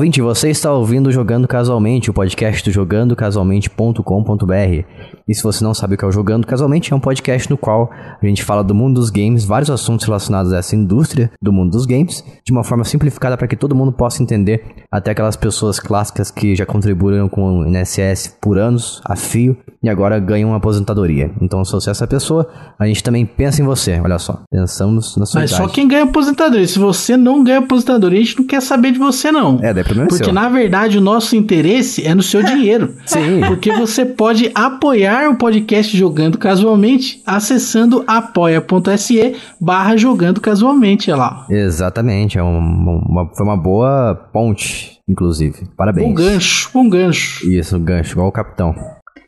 ouvinte, você está ouvindo Jogando Casualmente, o podcast do jogandocasualmente.com.br. E se você não sabe o que é o Jogando Casualmente, é um podcast no qual a gente fala do mundo dos games, vários assuntos relacionados a essa indústria do mundo dos games, de uma forma simplificada para que todo mundo possa entender, até aquelas pessoas clássicas que já contribuíram com o INSS por anos, a fio, e agora ganham uma aposentadoria. Então, se você é essa pessoa, a gente também pensa em você, olha só. Pensamos na sua Mas idade. só quem ganha aposentadoria. Se você não ganha aposentadoria, a gente não quer saber de você, não. É, daí problema é Porque seu. na verdade o nosso interesse é no seu dinheiro. Sim. Porque você pode apoiar o podcast Jogando Casualmente acessando apoia.se barra jogando casualmente, olha lá. Exatamente, é um- uma, foi uma boa ponte, inclusive. Parabéns. Um gancho, um gancho. Isso, um gancho, igual o capitão.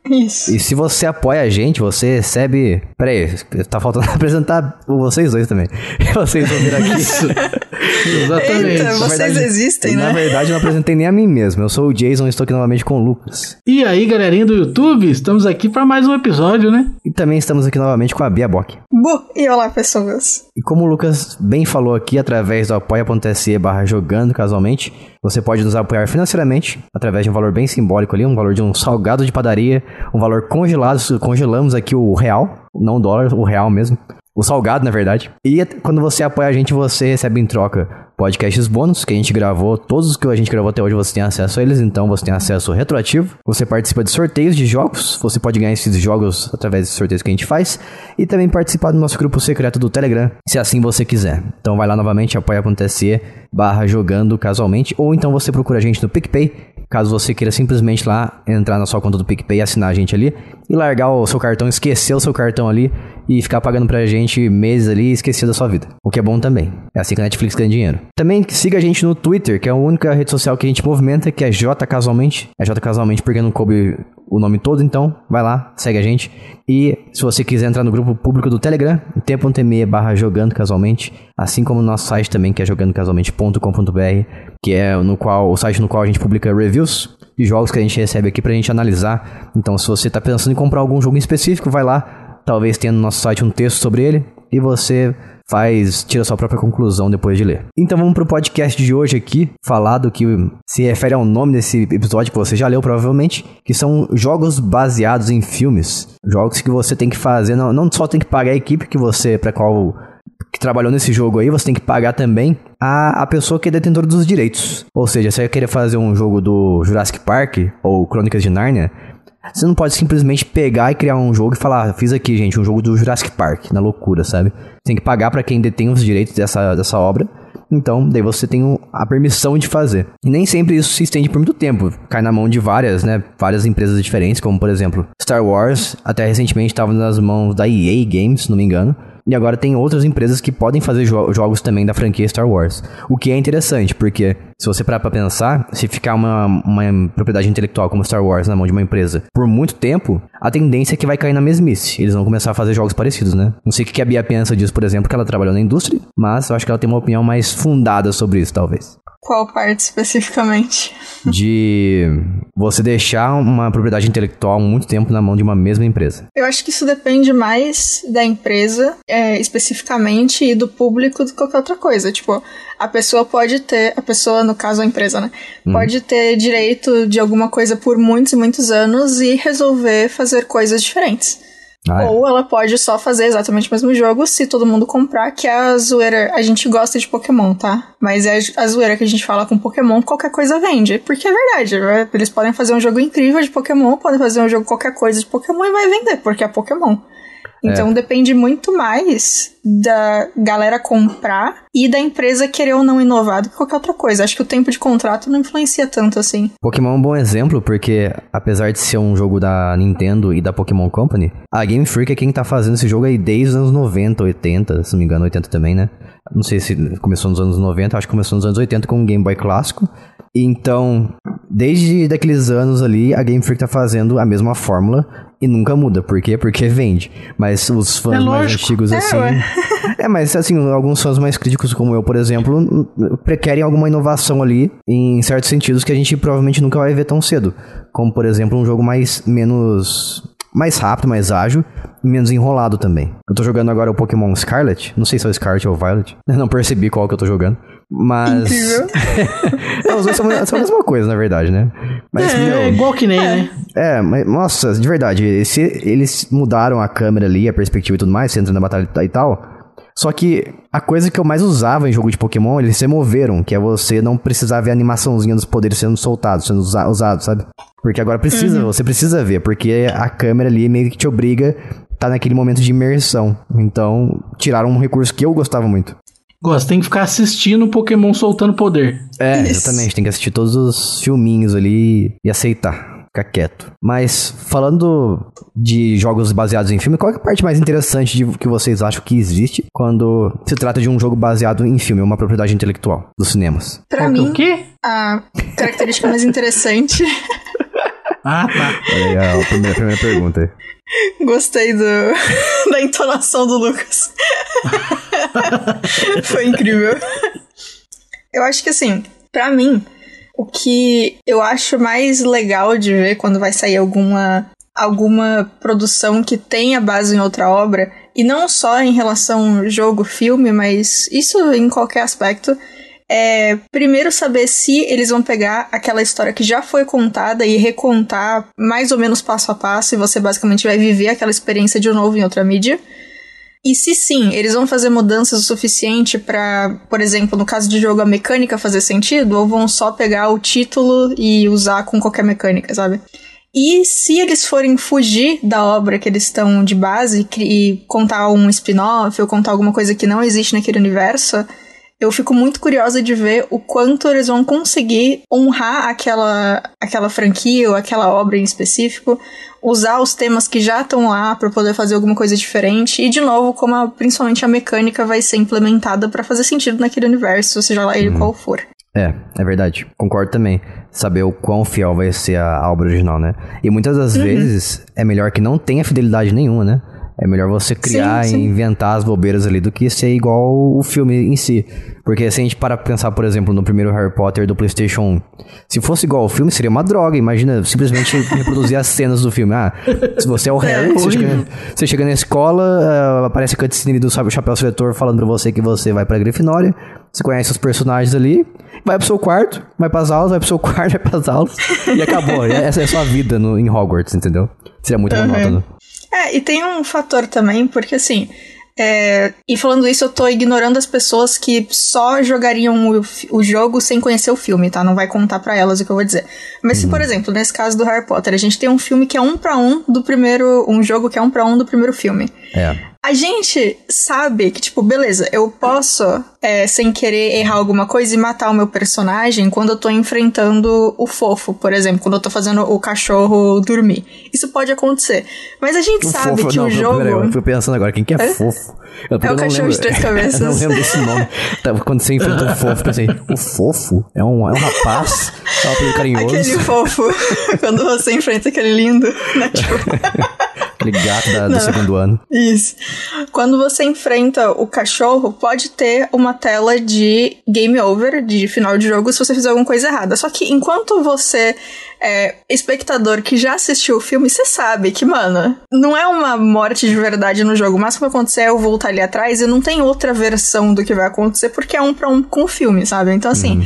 Isso. E se você apoia a gente, você recebe. Peraí, tá faltando apresentar vocês dois também. Vocês vão vir aqui. Isso. Exatamente. Eita, Na vocês verdade- existem, Na né? verdade, eu não apresentei nem a mim mesmo. Eu sou o Jason e estou aqui novamente com o Lucas. E aí, galerinha do YouTube, estamos aqui para mais um episódio, né? E também estamos aqui novamente com a Bia Bock. Bu, e olá, pessoas. E como o Lucas bem falou aqui, através do apoia.se barra jogando casualmente, você pode nos apoiar financeiramente, através de um valor bem simbólico ali, um valor de um salgado de padaria, um valor congelado, congelamos aqui o real, não o dólar, o real mesmo. O salgado, na verdade. E quando você apoia a gente, você recebe em troca podcasts bônus que a gente gravou. Todos os que a gente gravou até hoje você tem acesso a eles, então você tem acesso retroativo. Você participa de sorteios de jogos. Você pode ganhar esses jogos através dos sorteios que a gente faz. E também participar do nosso grupo secreto do Telegram, se assim você quiser. Então vai lá novamente, apoia.se barra jogando casualmente. Ou então você procura a gente no PicPay. Caso você queira simplesmente lá entrar na sua conta do PicPay e assinar a gente ali. E largar o seu cartão, esquecer o seu cartão ali e ficar pagando pra gente meses ali e esquecer da sua vida. O que é bom também. É assim que a Netflix ganha dinheiro. Também siga a gente no Twitter, que é a única rede social que a gente movimenta, que é J Casualmente. É J Casualmente porque não coube o nome todo, então vai lá, segue a gente. E se você quiser entrar no grupo público do Telegram, t.me barra jogando casualmente, assim como no nosso site também, que é jogandocasualmente.com.br, que é no qual, o site no qual a gente publica reviews de jogos que a gente recebe aqui pra gente analisar. Então se você tá pensando em comprar algum jogo em específico, vai lá, talvez tenha no nosso site um texto sobre ele, e você faz, tira sua própria conclusão depois de ler. Então vamos pro podcast de hoje aqui, falar do que se refere ao nome desse episódio que você já leu provavelmente, que são jogos baseados em filmes. Jogos que você tem que fazer, não, não só tem que pagar a equipe que você, para qual que trabalhou nesse jogo aí, você tem que pagar também a, a pessoa que é detentora dos direitos. Ou seja, se você querer fazer um jogo do Jurassic Park ou Crônicas de Nárnia, você não pode simplesmente pegar e criar um jogo e falar, ah, fiz aqui, gente, um jogo do Jurassic Park, na loucura, sabe? Tem que pagar pra quem detém os direitos dessa, dessa obra. Então, daí você tem a permissão de fazer. E nem sempre isso se estende por muito tempo. Cai na mão de várias, né? Várias empresas diferentes, como por exemplo, Star Wars, até recentemente estava nas mãos da EA Games, se não me engano. E agora tem outras empresas que podem fazer jo- jogos também da franquia Star Wars. O que é interessante, porque se você parar pra pensar, se ficar uma, uma propriedade intelectual como Star Wars na mão de uma empresa por muito tempo, a tendência é que vai cair na mesmice. Eles vão começar a fazer jogos parecidos, né? Não sei o que a Bia pensa disso, por exemplo, que ela trabalhou na indústria, mas eu acho que ela tem uma opinião mais fundada sobre isso, talvez. Qual parte especificamente? De você deixar uma propriedade intelectual muito tempo na mão de uma mesma empresa. Eu acho que isso depende mais da empresa, é, especificamente, e do público do que qualquer outra coisa. Tipo, a pessoa pode ter, a pessoa, no caso a empresa, né? Pode ter direito de alguma coisa por muitos e muitos anos e resolver fazer coisas diferentes. Ah, é. Ou ela pode só fazer exatamente o mesmo jogo se todo mundo comprar, que é a zoeira. A gente gosta de Pokémon, tá? Mas é a zoeira que a gente fala com Pokémon, qualquer coisa vende. Porque é verdade, né? eles podem fazer um jogo incrível de Pokémon, podem fazer um jogo qualquer coisa de Pokémon e vai vender, porque é Pokémon. Então depende muito mais da galera comprar e da empresa querer ou não inovar do que qualquer outra coisa. Acho que o tempo de contrato não influencia tanto assim. Pokémon é um bom exemplo, porque apesar de ser um jogo da Nintendo e da Pokémon Company, a Game Freak é quem tá fazendo esse jogo aí desde os anos 90, 80, se não me engano, 80 também, né? Não sei se começou nos anos 90, acho que começou nos anos 80 com o Game Boy clássico. Então, desde daqueles anos ali, a Game Freak tá fazendo a mesma fórmula e nunca muda. Por quê? Porque vende. Mas os fãs É mais antigos, É, assim. ué. É, mas assim, alguns fãs mais críticos como eu, por exemplo, querem alguma inovação ali em certos sentidos que a gente provavelmente nunca vai ver tão cedo. Como, por exemplo, um jogo mais menos mais rápido, mais ágil e menos enrolado também. Eu tô jogando agora o Pokémon Scarlet, não sei se é o Scarlet ou Violet. Eu não percebi qual que eu tô jogando. Mas. É, os dois são, são a mesma coisa, na verdade, né? Mas, é, meu, é igual que nem, né? É, mas, nossa, de verdade, se eles mudaram a câmera ali, a perspectiva e tudo mais, você entra na batalha e tal. Só que a coisa que eu mais usava em jogo de Pokémon, eles removeram, que é você não precisar ver a animaçãozinha dos poderes sendo soltados, sendo usa usados, sabe? Porque agora precisa, Uhum. você precisa ver, porque a câmera ali meio que te obriga a tá naquele momento de imersão. Então, tiraram um recurso que eu gostava muito. Gosta, tem que ficar assistindo o Pokémon soltando poder. É, Isso. exatamente. Tem que assistir todos os filminhos ali e aceitar. Ficar quieto. Mas, falando de jogos baseados em filme, qual é a parte mais interessante de, que vocês acham que existe quando se trata de um jogo baseado em filme, uma propriedade intelectual dos cinemas? Pra Qual que é mim, O quê? a característica mais interessante. Ah, tá. Aí a primeira, a primeira pergunta aí. Gostei do, da entonação do Lucas. Foi incrível. Eu acho que assim, pra mim, o que eu acho mais legal de ver quando vai sair alguma alguma produção que tenha base em outra obra, e não só em relação jogo, filme, mas isso em qualquer aspecto, é primeiro saber se eles vão pegar aquela história que já foi contada e recontar mais ou menos passo a passo, e você basicamente vai viver aquela experiência de novo em outra mídia. E se sim, eles vão fazer mudanças o suficiente pra, por exemplo, no caso de jogo a mecânica fazer sentido, ou vão só pegar o título e usar com qualquer mecânica, sabe? E se eles forem fugir da obra que eles estão de base e contar um spin-off ou contar alguma coisa que não existe naquele universo, eu fico muito curiosa de ver o quanto eles vão conseguir honrar aquela, aquela franquia ou aquela obra em específico, usar os temas que já estão lá para poder fazer alguma coisa diferente e de novo como a- principalmente a mecânica vai ser implementada para fazer sentido naquele universo, seja lá ele qual for. É, é verdade. Concordo também. Saber o quão fiel vai ser a, a obra original, né? E muitas das vezes é melhor que não tenha fidelidade nenhuma, né? É melhor você criar sim. e inventar as bobeiras ali do que ser igual o filme em si. Porque se a gente parar pra pensar, por exemplo, no primeiro Harry Potter do PlayStation 1, se fosse igual ao filme, seria uma droga. Imagina simplesmente reproduzir as cenas do filme. Ah, se você é o Harry, você, chega, você chega na escola, ah, aparece a cutscene do chapéu seletor falando pra você que você vai pra Grifinória. Você conhece os personagens ali, vai pro seu quarto, vai pras aulas, vai pro seu quarto, vai pras aulas. E acabou. Essa é a sua vida no, em Hogwarts, entendeu? Seria muito Uhum. monótono. É, e tem um fator também, porque assim. é, e falando isso, eu tô ignorando as pessoas que só jogariam o, o jogo sem conhecer o filme, tá? Não vai contar pra elas o que eu vou dizer. Mas se, por exemplo, nesse caso do Harry Potter, a gente tem um filme que é um pra um do primeiro. Um jogo que é um pra um do primeiro filme. É. A gente sabe que, tipo, beleza, eu posso, é, sem querer, errar alguma coisa e matar o meu personagem quando eu tô enfrentando o fofo, por exemplo, quando eu tô fazendo o cachorro dormir. Isso pode acontecer. Mas a gente O sabe fofo, que não, o jogo. peraí, eu fui pensando agora, quem que é, É? fofo? Eu, É o cachorro lembro- de três cabeças. eu não lembro desse nome. Tá, Quando você enfrenta o fofo, pensei, o fofo? É um, é um rapaz? É um apelido carinhoso? Aquele fofo, quando você enfrenta aquele lindo, né? Tipo, Aquele gato da- do segundo ano. Isso. Quando você enfrenta o cachorro, pode ter uma tela de game over, de final de jogo, se você fizer alguma coisa errada. Só que enquanto você é espectador que já assistiu o filme, você sabe que, mano, não é uma morte de verdade no jogo. O máximo que acontecer é eu voltar ali atrás e não tem outra versão do que vai acontecer, porque é um pra um com o filme, sabe? Então, assim.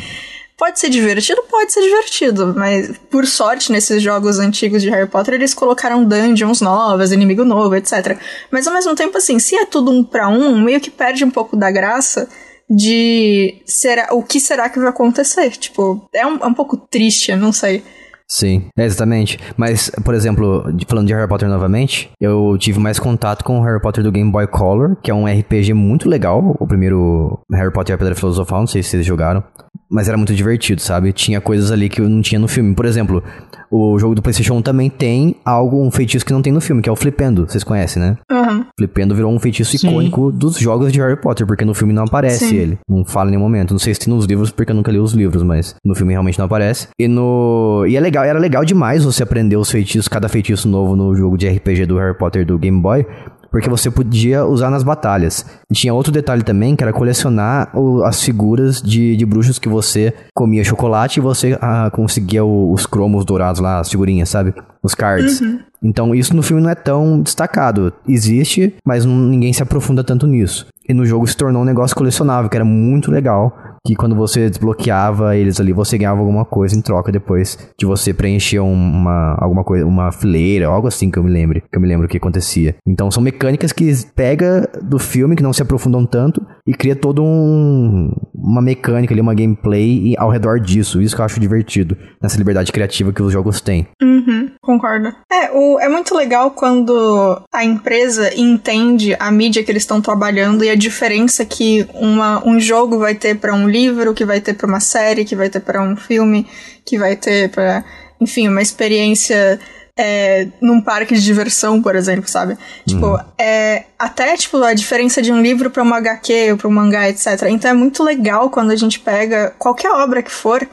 Pode ser divertido? Pode ser divertido, mas por sorte, nesses jogos antigos de Harry Potter, eles colocaram dungeons novas, inimigo novo, etc. Mas ao mesmo tempo, assim, se é tudo um pra um, meio que perde um pouco da graça de será, o que será que vai acontecer. Tipo, é um, é um pouco triste, eu não sei. Sim, é, exatamente. Mas, por exemplo, falando de Harry Potter novamente, eu tive mais contato com o Harry Potter do Game Boy Color, que é um RPG muito legal. O primeiro Harry Potter e a Pedra Filosofal, não sei se vocês jogaram. Mas era muito divertido, sabe? Tinha coisas ali que eu não tinha no filme. Por exemplo, o jogo do PlayStation 1 também tem algo, um feitiço que não tem no filme, que é o Flipendo. Vocês conhecem, né? Uhum. Flipendo virou um feitiço Sim. icônico dos jogos de Harry Potter, porque no filme não aparece Sim. ele. Não fala em nenhum momento. Não sei se tem nos livros, porque eu nunca li os livros, mas no filme realmente não aparece. E no. E é legal, era legal demais você aprender os feitiços, cada feitiço novo no jogo de RPG do Harry Potter do Game Boy. Porque você podia usar nas batalhas. E tinha outro detalhe também, que era colecionar o- as figuras de, de bruxos que você comia chocolate e você ah, conseguia o- os cromos dourados lá, as figurinhas, sabe? Os cards. Então isso no filme não é tão destacado. Existe, mas não- ninguém se aprofunda tanto nisso. E no jogo se tornou um negócio colecionável, que era muito legal. que quando você desbloqueava eles ali, você ganhava alguma coisa em troca depois de você preencher uma, alguma coisa, uma fileira, algo assim que eu me lembro, que eu me lembro que acontecia. Então são mecânicas que pega do filme, que não se aprofundam tanto, e cria todo um, uma mecânica ali, uma gameplay ao redor disso. Isso que eu acho divertido, nessa liberdade criativa que os jogos têm. Uhum, concordo. É, o, é muito legal quando a empresa entende a mídia que eles estão trabalhando e a diferença que uma, um jogo vai ter para um livro, que vai ter para uma série, que vai ter para um filme, que vai ter para, enfim, uma experiência é, num parque de diversão, por exemplo, sabe? Tipo, uhum. é, até tipo, a diferença de um livro para uma HQ ou para um mangá, etc. Então é muito legal quando a gente pega qualquer obra que for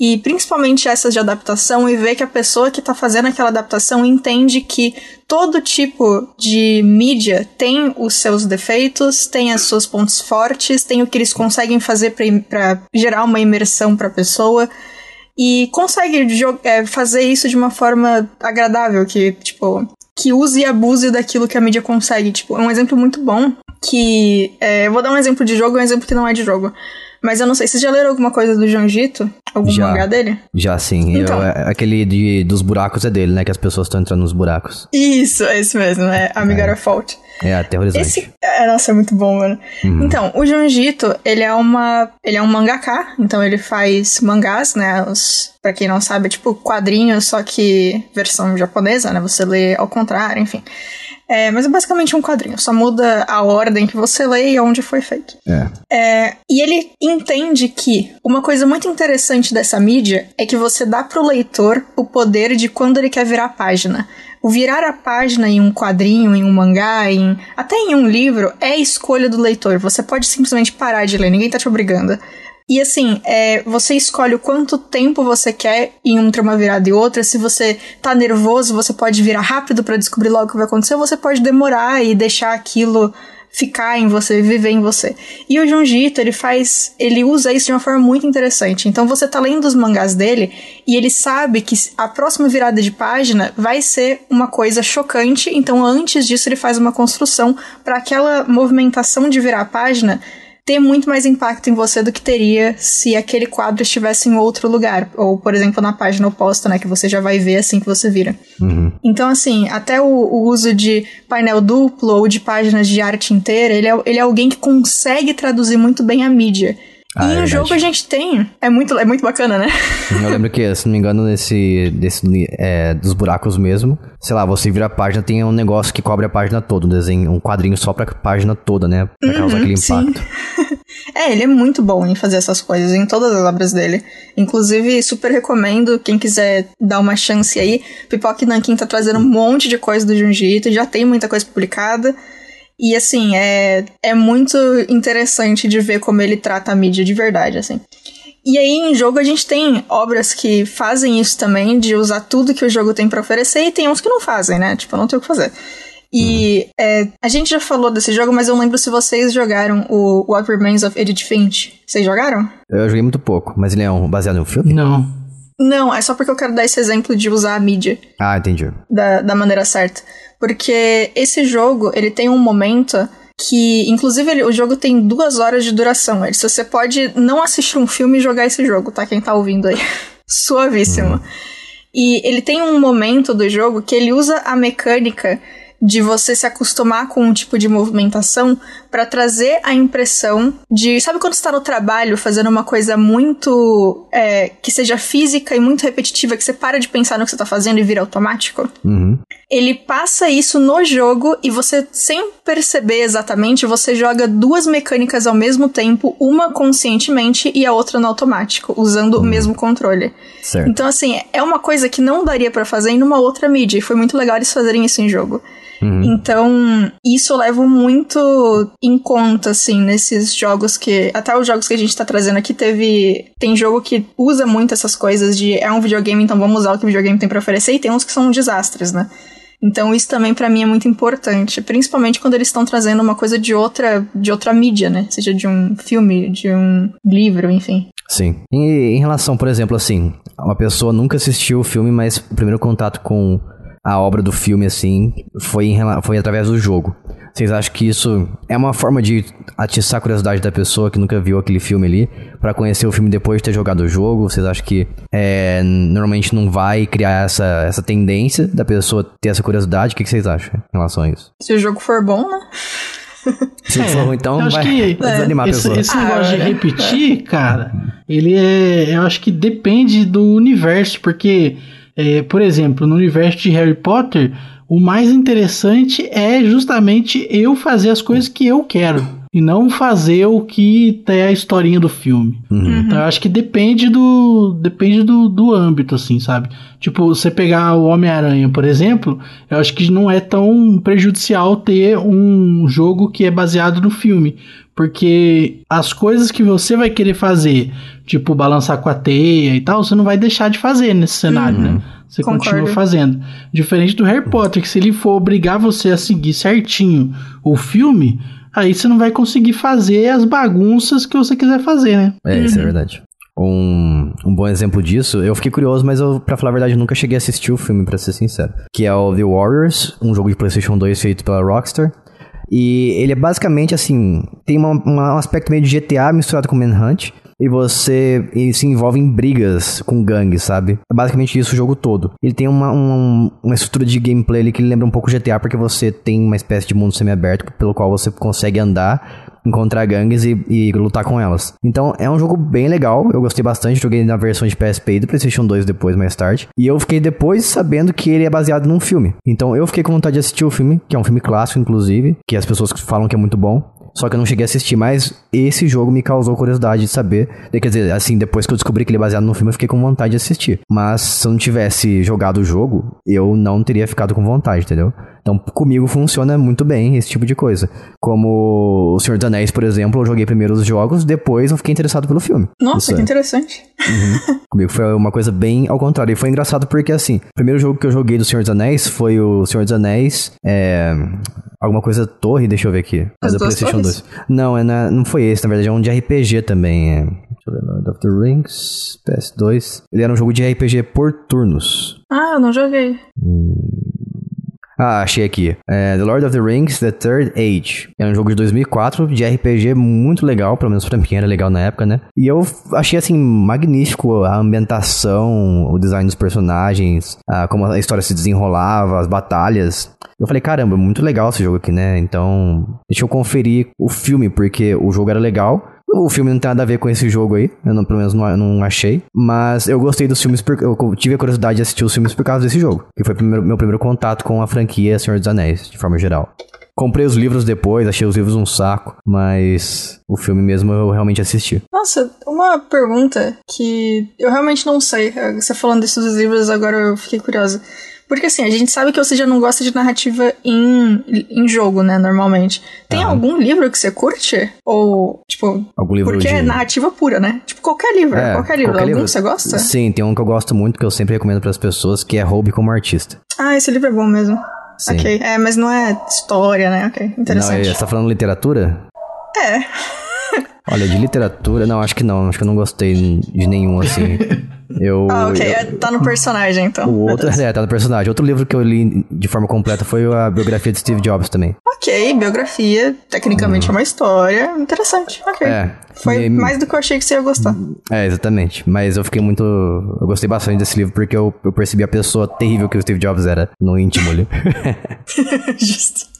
e principalmente essas de adaptação e ver que a pessoa que está fazendo aquela adaptação entende que todo tipo de mídia tem os seus defeitos, tem os seus pontos fortes, tem o que eles conseguem fazer para gerar uma imersão para a pessoa e consegue é, fazer isso de uma forma agradável, que, tipo, que use e abuse daquilo que a mídia consegue. Tipo, é um exemplo muito bom que. É, eu vou dar um exemplo de jogo, um exemplo que não é de jogo. Mas eu não sei, vocês já leram alguma coisa do Janjito? Algum já, mangá dele? Já sim. Então. Eu, é, aquele de, dos buracos é dele, né? Que as pessoas estão entrando nos buracos. Isso, é isso mesmo, é Amigara é. Fault. É aterrorizante. Esse, é, nossa, é muito bom, mano. Uhum. Então, o Junjito, ele é uma. Ele é um mangaka, então ele faz mangás, né? Os, pra quem não sabe, é tipo quadrinhos, só que versão japonesa, né? Você lê ao contrário, enfim. É, mas é basicamente um quadrinho, só muda a ordem que você lê e onde foi feito. É. É, e ele entende que uma coisa muito interessante dessa mídia é que você dá pro leitor o poder de quando ele quer virar a página. O virar a página em um quadrinho, em um mangá, em até em um livro, é escolha do leitor. Você pode simplesmente parar de ler, ninguém tá te obrigando. E assim, é, você escolhe o quanto tempo você quer em entre uma virada e outra. Se você tá nervoso, você pode virar rápido para descobrir logo o que vai acontecer, ou você pode demorar e deixar aquilo ficar em você, viver em você. E o Junjito, ele faz, ele usa isso de uma forma muito interessante. Então você tá lendo os mangás dele e ele sabe que a próxima virada de página vai ser uma coisa chocante, então antes disso ele faz uma construção para aquela movimentação de virar a página ter muito mais impacto em você do que teria se aquele quadro estivesse em outro lugar. Ou, por exemplo, na página oposta, né? Que você já vai ver assim que você vira. Uhum. Então, assim, até o, o, uso de painel duplo ou de páginas de arte inteira, ele é, ele é alguém que consegue traduzir muito bem a mídia. Ah, e é o jogo a gente tem. É muito, é muito bacana, né? Eu lembro que, se não me engano, nesse. Desse, é, dos buracos mesmo. Sei lá, você vira a página, tem um negócio que cobre a página toda, um desenho, um quadrinho só pra página toda, né? Pra causar uhum, aquele impacto. é, ele é muito bom em fazer essas coisas, em todas as obras dele. Inclusive, super recomendo, quem quiser dar uma chance aí. Pipoque Nankin tá trazendo um monte de coisa do Junjito, já tem muita coisa publicada. E assim, é, é muito interessante de ver como ele trata a mídia de verdade, assim. E aí, em jogo, a gente tem obras que fazem isso também, de usar tudo que o jogo tem para oferecer, e tem uns que não fazem, né? Tipo, não tem o que fazer. E uhum. é, a gente já falou desse jogo, mas eu lembro se vocês jogaram o What Remains of Edith Finch. Vocês jogaram? Eu joguei muito pouco, mas ele é um, baseado em um filme? Não. Não, é só porque eu quero dar esse exemplo de usar a mídia. Ah, entendi. Da, da maneira certa. Porque esse jogo, ele tem um momento que, inclusive, ele, o jogo tem duas horas de duração. Ele, você pode não assistir um filme e jogar esse jogo, tá? Quem tá ouvindo aí. Suavíssimo. Uhum. E ele tem um momento do jogo que ele usa a mecânica de você se acostumar com um tipo de movimentação para trazer a impressão de. Sabe quando está no trabalho fazendo uma coisa muito. É, que seja física e muito repetitiva, que você para de pensar no que você está fazendo e vira automático? Uhum. Ele passa isso no jogo e você, sem perceber exatamente, você joga duas mecânicas ao mesmo tempo, uma conscientemente e a outra no automático, usando uhum. o mesmo controle. Certo. Então, assim, é uma coisa que não daria para fazer em uma outra mídia, e foi muito legal eles fazerem isso em jogo. Uhum. Então, isso eu levo muito em conta, assim, nesses jogos que. Até os jogos que a gente tá trazendo aqui teve. Tem jogo que usa muito essas coisas de é um videogame, então vamos usar o que o videogame tem para oferecer, e tem uns que são desastres, né? Então isso também para mim é muito importante, principalmente quando eles estão trazendo uma coisa de outra de outra mídia, né? Seja de um filme, de um livro, enfim. Sim. E em relação, por exemplo, assim, uma pessoa nunca assistiu o filme, mas o primeiro contato com a obra do filme, assim, foi, em, foi através do jogo. Vocês acham que isso é uma forma de atiçar a curiosidade da pessoa que nunca viu aquele filme ali, para conhecer o filme depois de ter jogado o jogo? Vocês acham que é, normalmente não vai criar essa, essa tendência da pessoa ter essa curiosidade? O que, que vocês acham em relação a isso? Se o jogo for bom, né? Se é, for ruim, então vai, que, vai desanimar é, a pessoa. Esse, esse negócio de ah, repetir, cara, ele é. Eu acho que depende do universo, porque, é, por exemplo, no universo de Harry Potter o mais interessante é justamente eu fazer as coisas que eu quero. E não fazer o que é a historinha do filme. Uhum. Então eu acho que depende do. Depende do, do âmbito, assim, sabe? Tipo, você pegar o Homem-Aranha, por exemplo, eu acho que não é tão prejudicial ter um jogo que é baseado no filme. Porque as coisas que você vai querer fazer, tipo balançar com a teia e tal, você não vai deixar de fazer nesse cenário, né? uhum. né? Você Concordo. continua fazendo. Diferente do Harry Potter, que se ele for obrigar você a seguir certinho o filme, aí você não vai conseguir fazer as bagunças que você quiser fazer, né? É, isso é verdade. Um, um bom exemplo disso, eu fiquei curioso, mas eu, pra falar a verdade, nunca cheguei a assistir o filme, pra ser sincero. Que é o The Warriors, um jogo de PlayStation 2 feito pela Rockstar. E ele é basicamente assim: tem uma, uma, um aspecto meio de GTA misturado com Manhunt e você ele se envolve em brigas com gangues, sabe? É basicamente isso o jogo todo. Ele tem uma, uma, uma estrutura de gameplay ali que lembra um pouco GTA, porque você tem uma espécie de mundo semi-aberto pelo qual você consegue andar encontrar gangues e, e, lutar com elas. Então é um jogo bem legal, eu gostei bastante, joguei na versão de PSP e do PlayStation 2 depois, mais tarde. E eu fiquei depois sabendo que ele é baseado num filme. Então eu fiquei com vontade de assistir o filme, que é um filme clássico, inclusive, que as pessoas falam que é muito bom. Só que eu não cheguei a assistir, mas esse jogo me causou curiosidade de saber. Quer dizer, assim, depois que eu descobri que ele é baseado no filme, eu fiquei com vontade de assistir. Mas se eu não tivesse jogado o jogo, eu não teria ficado com vontade, entendeu? Então, comigo funciona muito bem esse tipo de coisa. Como o Senhor dos Anéis, por exemplo, eu joguei primeiro os jogos, depois eu fiquei interessado pelo filme. Nossa, Isso que é. interessante. Uhum. comigo foi uma coisa bem ao contrário. E foi engraçado porque, assim, o primeiro jogo que eu joguei do Senhor dos Anéis foi o Senhor dos Anéis. É, Alguma coisa torre, deixa eu ver aqui. As é do PlayStation torres? 2. Não, é na, não foi esse, na verdade, é um de RPG também. É. Deixa eu ver, Lord of the Rings, PS2. Ele era um jogo de RPG por turnos. Ah, eu não joguei. Hum. Ah, achei aqui. É The Lord of the Rings, The Third Age. É um jogo de 2004 de RPG muito legal, pelo menos pra mim era legal na época, né? E eu achei, assim, magnífico a ambientação, o design dos personagens, a, como a história se desenrolava, as batalhas. Eu falei, caramba, muito legal esse jogo aqui, né? Então, deixa eu conferir o filme, porque o jogo era legal. O filme não tem nada a ver com esse jogo aí, eu não, pelo menos não, não achei. Mas eu gostei dos filmes, porque eu tive a curiosidade de assistir os filmes por causa desse jogo. Que foi primeiro, meu primeiro contato com a franquia Senhor dos Anéis, de forma geral. Comprei os livros depois, achei os livros um saco, mas o filme mesmo eu realmente assisti. Nossa, uma pergunta que eu realmente não sei. Você falando desses livros agora eu fiquei curiosa. Porque assim, a gente sabe que você já não gosta de narrativa em, em jogo, né, normalmente. Tem ah. algum livro que você curte? Ou, tipo. Algum livro Porque de... é narrativa pura, né? Tipo, qualquer livro. É, qualquer livro. Qualquer algum livro. que você gosta? Sim, tem um que eu gosto muito, que eu sempre recomendo para as pessoas, que é Roube como Artista. Ah, esse livro é bom mesmo. Sim. Ok. É, mas não é história, né? Ok, interessante. Não, você tá falando literatura? É. Olha, de literatura, não, acho que não. Acho que eu não gostei de nenhum, assim. Eu, ah, ok. Eu, é, tá no personagem, então. O outro, é, tá no personagem. Outro livro que eu li de forma completa foi a biografia de Steve Jobs também. Ok, biografia. Tecnicamente uhum. é uma história. Interessante. Ok. É. Foi mais do que eu achei que você ia gostar. É, exatamente. Mas eu fiquei muito. Eu gostei bastante desse livro porque eu, eu percebi a pessoa terrível que o Steve Jobs era no íntimo ali. Justo.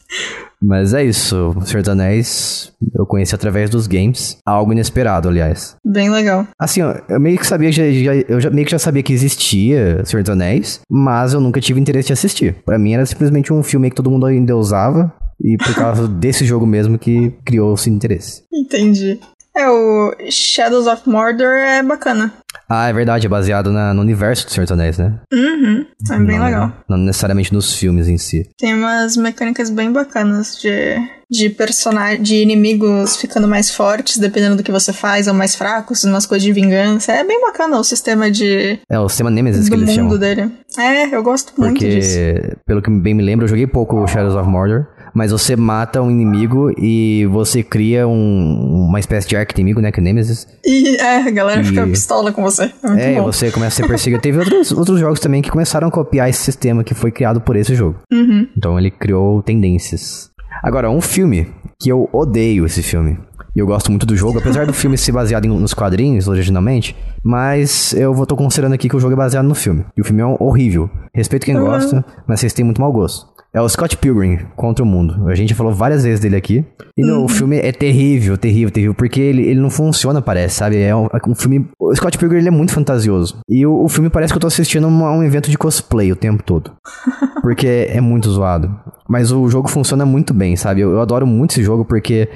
Mas é isso, o Senhor dos Anéis eu conheci através dos games. Algo inesperado, aliás. Bem legal. Assim, eu meio que sabia, já, já, eu já, meio que já sabia que existia Senhor dos Anéis, mas eu nunca tive interesse de assistir. Para mim era simplesmente um filme que todo mundo ainda usava. E por causa desse jogo mesmo que criou-se interesse. Entendi. É, o Shadows of Mordor é bacana. Ah, é verdade, é baseado na, no universo do Senhor dos Anéis, né? Uhum, é bem não, legal. Não necessariamente nos filmes em si. Tem umas mecânicas bem bacanas de, de personagens, de inimigos ficando mais fortes, dependendo do que você faz, ou mais fracos, umas coisas de vingança. É bem bacana o sistema de... É, o sistema Nemesis que eles chamam. dele. É, eu gosto muito Porque, disso. pelo que bem me lembro, eu joguei pouco Shadows of Mordor, mas você mata um inimigo e você cria um, uma espécie de arco-inimigo, né? Que é Nemesis. E é, a galera e... fica pistola com você. É, é você começa a ser perseguido. Teve outros, outros jogos também que começaram a copiar esse sistema que foi criado por esse jogo. Uhum. Então ele criou tendências. Agora, um filme que eu odeio esse filme. E eu gosto muito do jogo, apesar do filme ser baseado em, nos quadrinhos originalmente, mas eu vou tô considerando aqui que o jogo é baseado no filme. E o filme é horrível. Respeito quem uhum. gosta, mas vocês têm muito mau gosto. É o Scott Pilgrim contra o mundo. A gente falou várias vezes dele aqui. E uhum. o filme é terrível, terrível, terrível. Porque ele, ele não funciona, parece, sabe? É um, um filme. O Scott Pilgrim ele é muito fantasioso. E o, o filme parece que eu tô assistindo a um, um evento de cosplay o tempo todo. Porque é muito zoado. Mas o jogo funciona muito bem, sabe? Eu, eu adoro muito esse jogo porque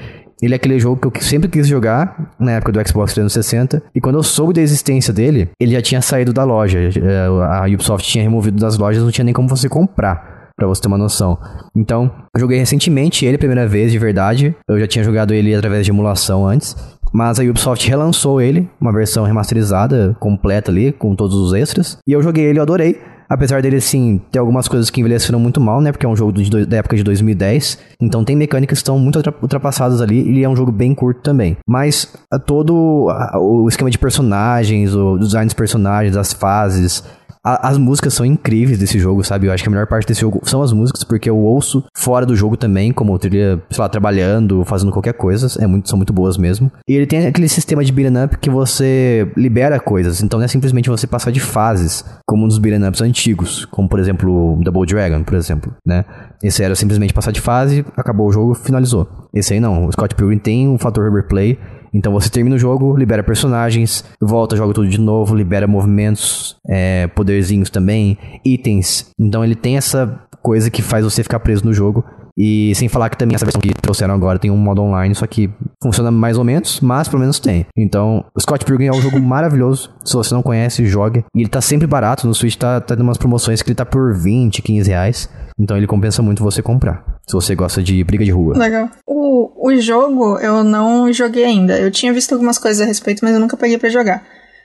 ele é aquele jogo que eu sempre quis jogar na época do Xbox 360. E quando eu soube da existência dele, ele já tinha saído da loja. É, a Ubisoft tinha removido das lojas, não tinha nem como você comprar. Pra você ter uma noção. Então, eu joguei recentemente ele a primeira vez, de verdade. Eu já tinha jogado ele através de emulação antes. Mas a Ubisoft relançou ele, uma versão remasterizada, completa ali, com todos os extras. E eu joguei ele, eu adorei. Apesar dele, assim, ter algumas coisas que envelheceram muito mal, né? Porque é um jogo de, da época de 2010. Então tem mecânicas que estão muito ultrapassadas ali. E é um jogo bem curto também. Mas todo o esquema de personagens, o design dos personagens, as fases, as músicas são incríveis desse jogo, sabe? Eu acho que a melhor parte desse jogo são as músicas, porque eu ouço fora do jogo também, como trilha, sei lá, trabalhando, fazendo qualquer coisa. É muito, são muito boas mesmo. E ele tem aquele sistema de beat'em up que você libera coisas. Então não é simplesmente você passar de fases, como nos beat'em ups antigos, como por exemplo Double Dragon, por exemplo, né? Esse era simplesmente passar de fase, acabou o jogo, finalizou. Esse aí não. O Scott Pilgrim tem um fator replay então você termina o jogo, libera personagens, volta, joga tudo de novo, libera movimentos, é, poderzinhos também, itens. Então ele tem essa coisa que faz você ficar preso no jogo. E sem falar que também essa versão que trouxeram agora tem um modo online, só que funciona mais ou menos, mas pelo menos tem. Então, Scott Pilgrim é um jogo maravilhoso. Se você não conhece, joga. E ele tá sempre barato. No Switch tá, tá umas promoções que ele tá por 20, 15 reais. Então ele compensa muito você comprar. Se você gosta de briga de rua. Legal. O, o jogo eu não joguei ainda. Eu tinha visto algumas coisas a respeito, mas eu nunca peguei para jogar.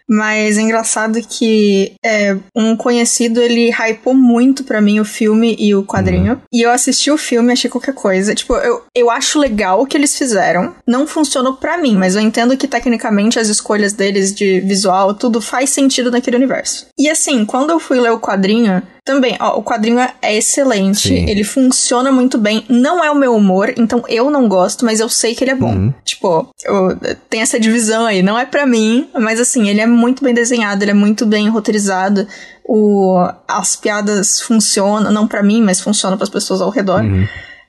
Mas é engraçado que é, um conhecido, ele hypou muito para mim o filme e o quadrinho. Uhum. E eu assisti o filme e achei qualquer coisa. Tipo, eu, eu acho legal o que eles fizeram. Não funcionou para mim, mas eu entendo que tecnicamente as escolhas deles de visual, tudo faz sentido naquele universo. E assim, quando eu fui ler o quadrinho, também, ó, o quadrinho é excelente, Sim. ele funciona muito bem. Não é o meu humor, então eu não gosto, mas eu sei que ele é bom. Uhum. Tipo, eu, tem essa divisão aí, não é para mim, mas assim, ele é muito bem desenhado, ele é muito bem roteirizado. O, as piadas funcionam, não para mim, mas funcionam para as pessoas ao redor. Uhum.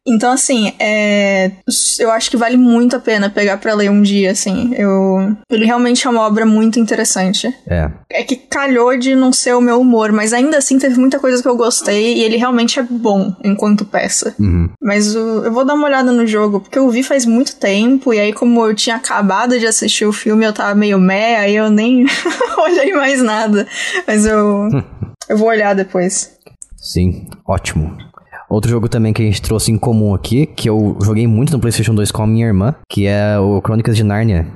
Então, assim, é, eu acho que vale muito a pena pegar para ler um dia, assim. Eu, ele realmente é uma obra muito interessante. É. É que calhou de não ser o meu humor, mas ainda assim teve muita coisa que eu gostei e ele realmente é bom enquanto peça. Uhum. Mas o, eu vou dar uma olhada no jogo, porque eu vi faz muito tempo e aí, como eu tinha acabado de assistir o filme, eu tava meio meh, aí eu nem olhei mais nada. Mas eu, eu vou olhar depois. Sim, ótimo. Outro jogo também que a gente trouxe em comum aqui, que eu joguei muito no PlayStation 2 com a minha irmã, que é o Crônicas de Nárnia.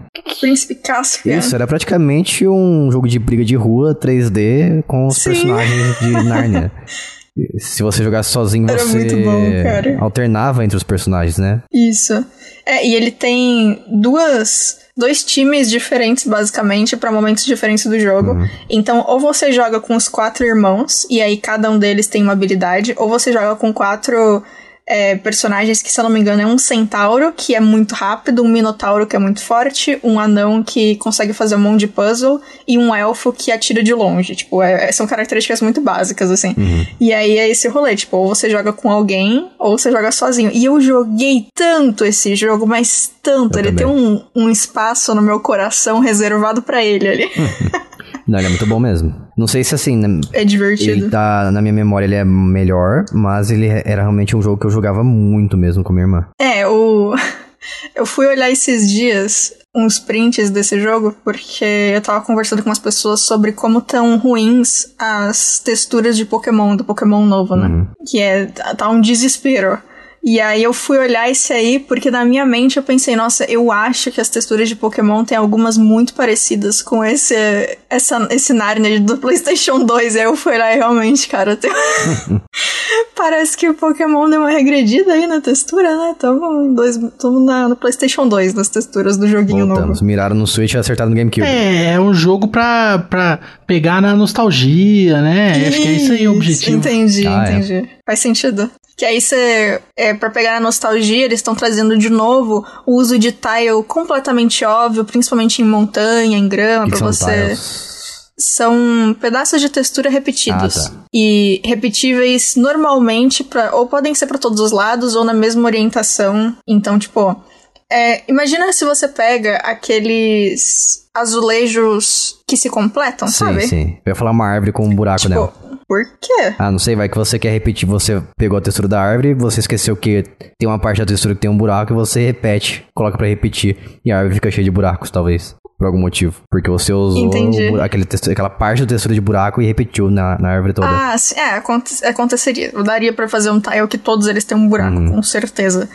Príncipe Caspian. Isso, era praticamente um jogo de briga de rua 3D com os Sim. personagens de Nárnia. Se você jogasse sozinho, Era você bom, alternava entre os personagens, né? Isso. É, e ele tem duas dois times diferentes, basicamente, para momentos diferentes do jogo. Uhum. Então, ou você joga com os quatro irmãos, e aí cada um deles tem uma habilidade, ou você joga com quatro é, personagens que, se eu não me engano, é um centauro, que é muito rápido, um minotauro, que é muito forte, um anão que consegue fazer um monte de puzzle, e um elfo que atira de longe. Tipo, é, são características muito básicas, assim. Uhum. E aí é esse rolê, tipo, ou você joga com alguém, ou você joga sozinho. E eu joguei tanto esse jogo, mas tanto. Eu ele também. tem um, um espaço no meu coração reservado para ele ali. Não, ele é muito bom mesmo. Não sei se assim. Né, é divertido. Ele tá, na minha memória, ele é melhor, mas ele era realmente um jogo que eu jogava muito mesmo com minha irmã. É, o. Eu fui olhar esses dias uns prints desse jogo porque eu tava conversando com umas pessoas sobre como tão ruins as texturas de Pokémon, do Pokémon novo, né? Uhum. Que é. tá um desespero. E aí eu fui olhar esse aí, porque na minha mente eu pensei, nossa, eu acho que as texturas de Pokémon tem algumas muito parecidas com esse, essa, esse Narnia do PlayStation 2. Aí eu fui lá e realmente, cara, tem... parece que o Pokémon deu uma regredida aí na textura, né? Tamo, dois, tamo na, no PlayStation 2, nas texturas do joguinho Voltamos. novo. Miraram no Switch e acertaram no GameCube. É, é um jogo pra, pra pegar na nostalgia, né? Isso, Acho que é isso aí o objetivo. Entendi, ah, é. entendi. É. Faz sentido. Que aí você, é, para pegar a nostalgia, eles estão trazendo de novo o uso de tile completamente óbvio, principalmente em montanha, em grama, para você. Tiles? São pedaços de textura repetidos. Ah, tá. E repetíveis normalmente, pra, ou podem ser para todos os lados, ou na mesma orientação. Então, tipo, é, imagina se você pega aqueles azulejos que se completam, sim, sabe? Sim, sim. Eu ia falar uma árvore com um buraco tipo, nela. Por quê? Ah, não sei, vai que você quer repetir. Você pegou a textura da árvore, você esqueceu que tem uma parte da textura que tem um buraco e você repete, coloca para repetir. E a árvore fica cheia de buracos, talvez. Por algum motivo. Porque você usou aquele textura, aquela parte da textura de buraco e repetiu na, na árvore toda. Ah, sim, é, aconteceria. Daria para fazer um tile que todos eles têm um buraco, hum. com certeza.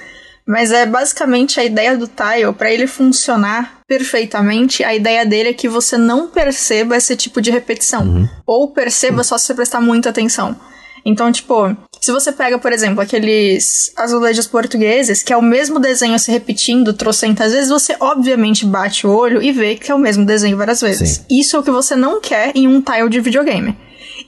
Mas é basicamente a ideia do tile, para ele funcionar perfeitamente, a ideia dele é que você não perceba esse tipo de repetição. Uhum. Ou perceba uhum. só se você prestar muita atenção. Então, tipo, se você pega, por exemplo, aqueles azulejos portugueses, que é o mesmo desenho se repetindo trocentas vezes, você obviamente bate o olho e vê que é o mesmo desenho várias vezes. Sim. Isso é o que você não quer em um tile de videogame.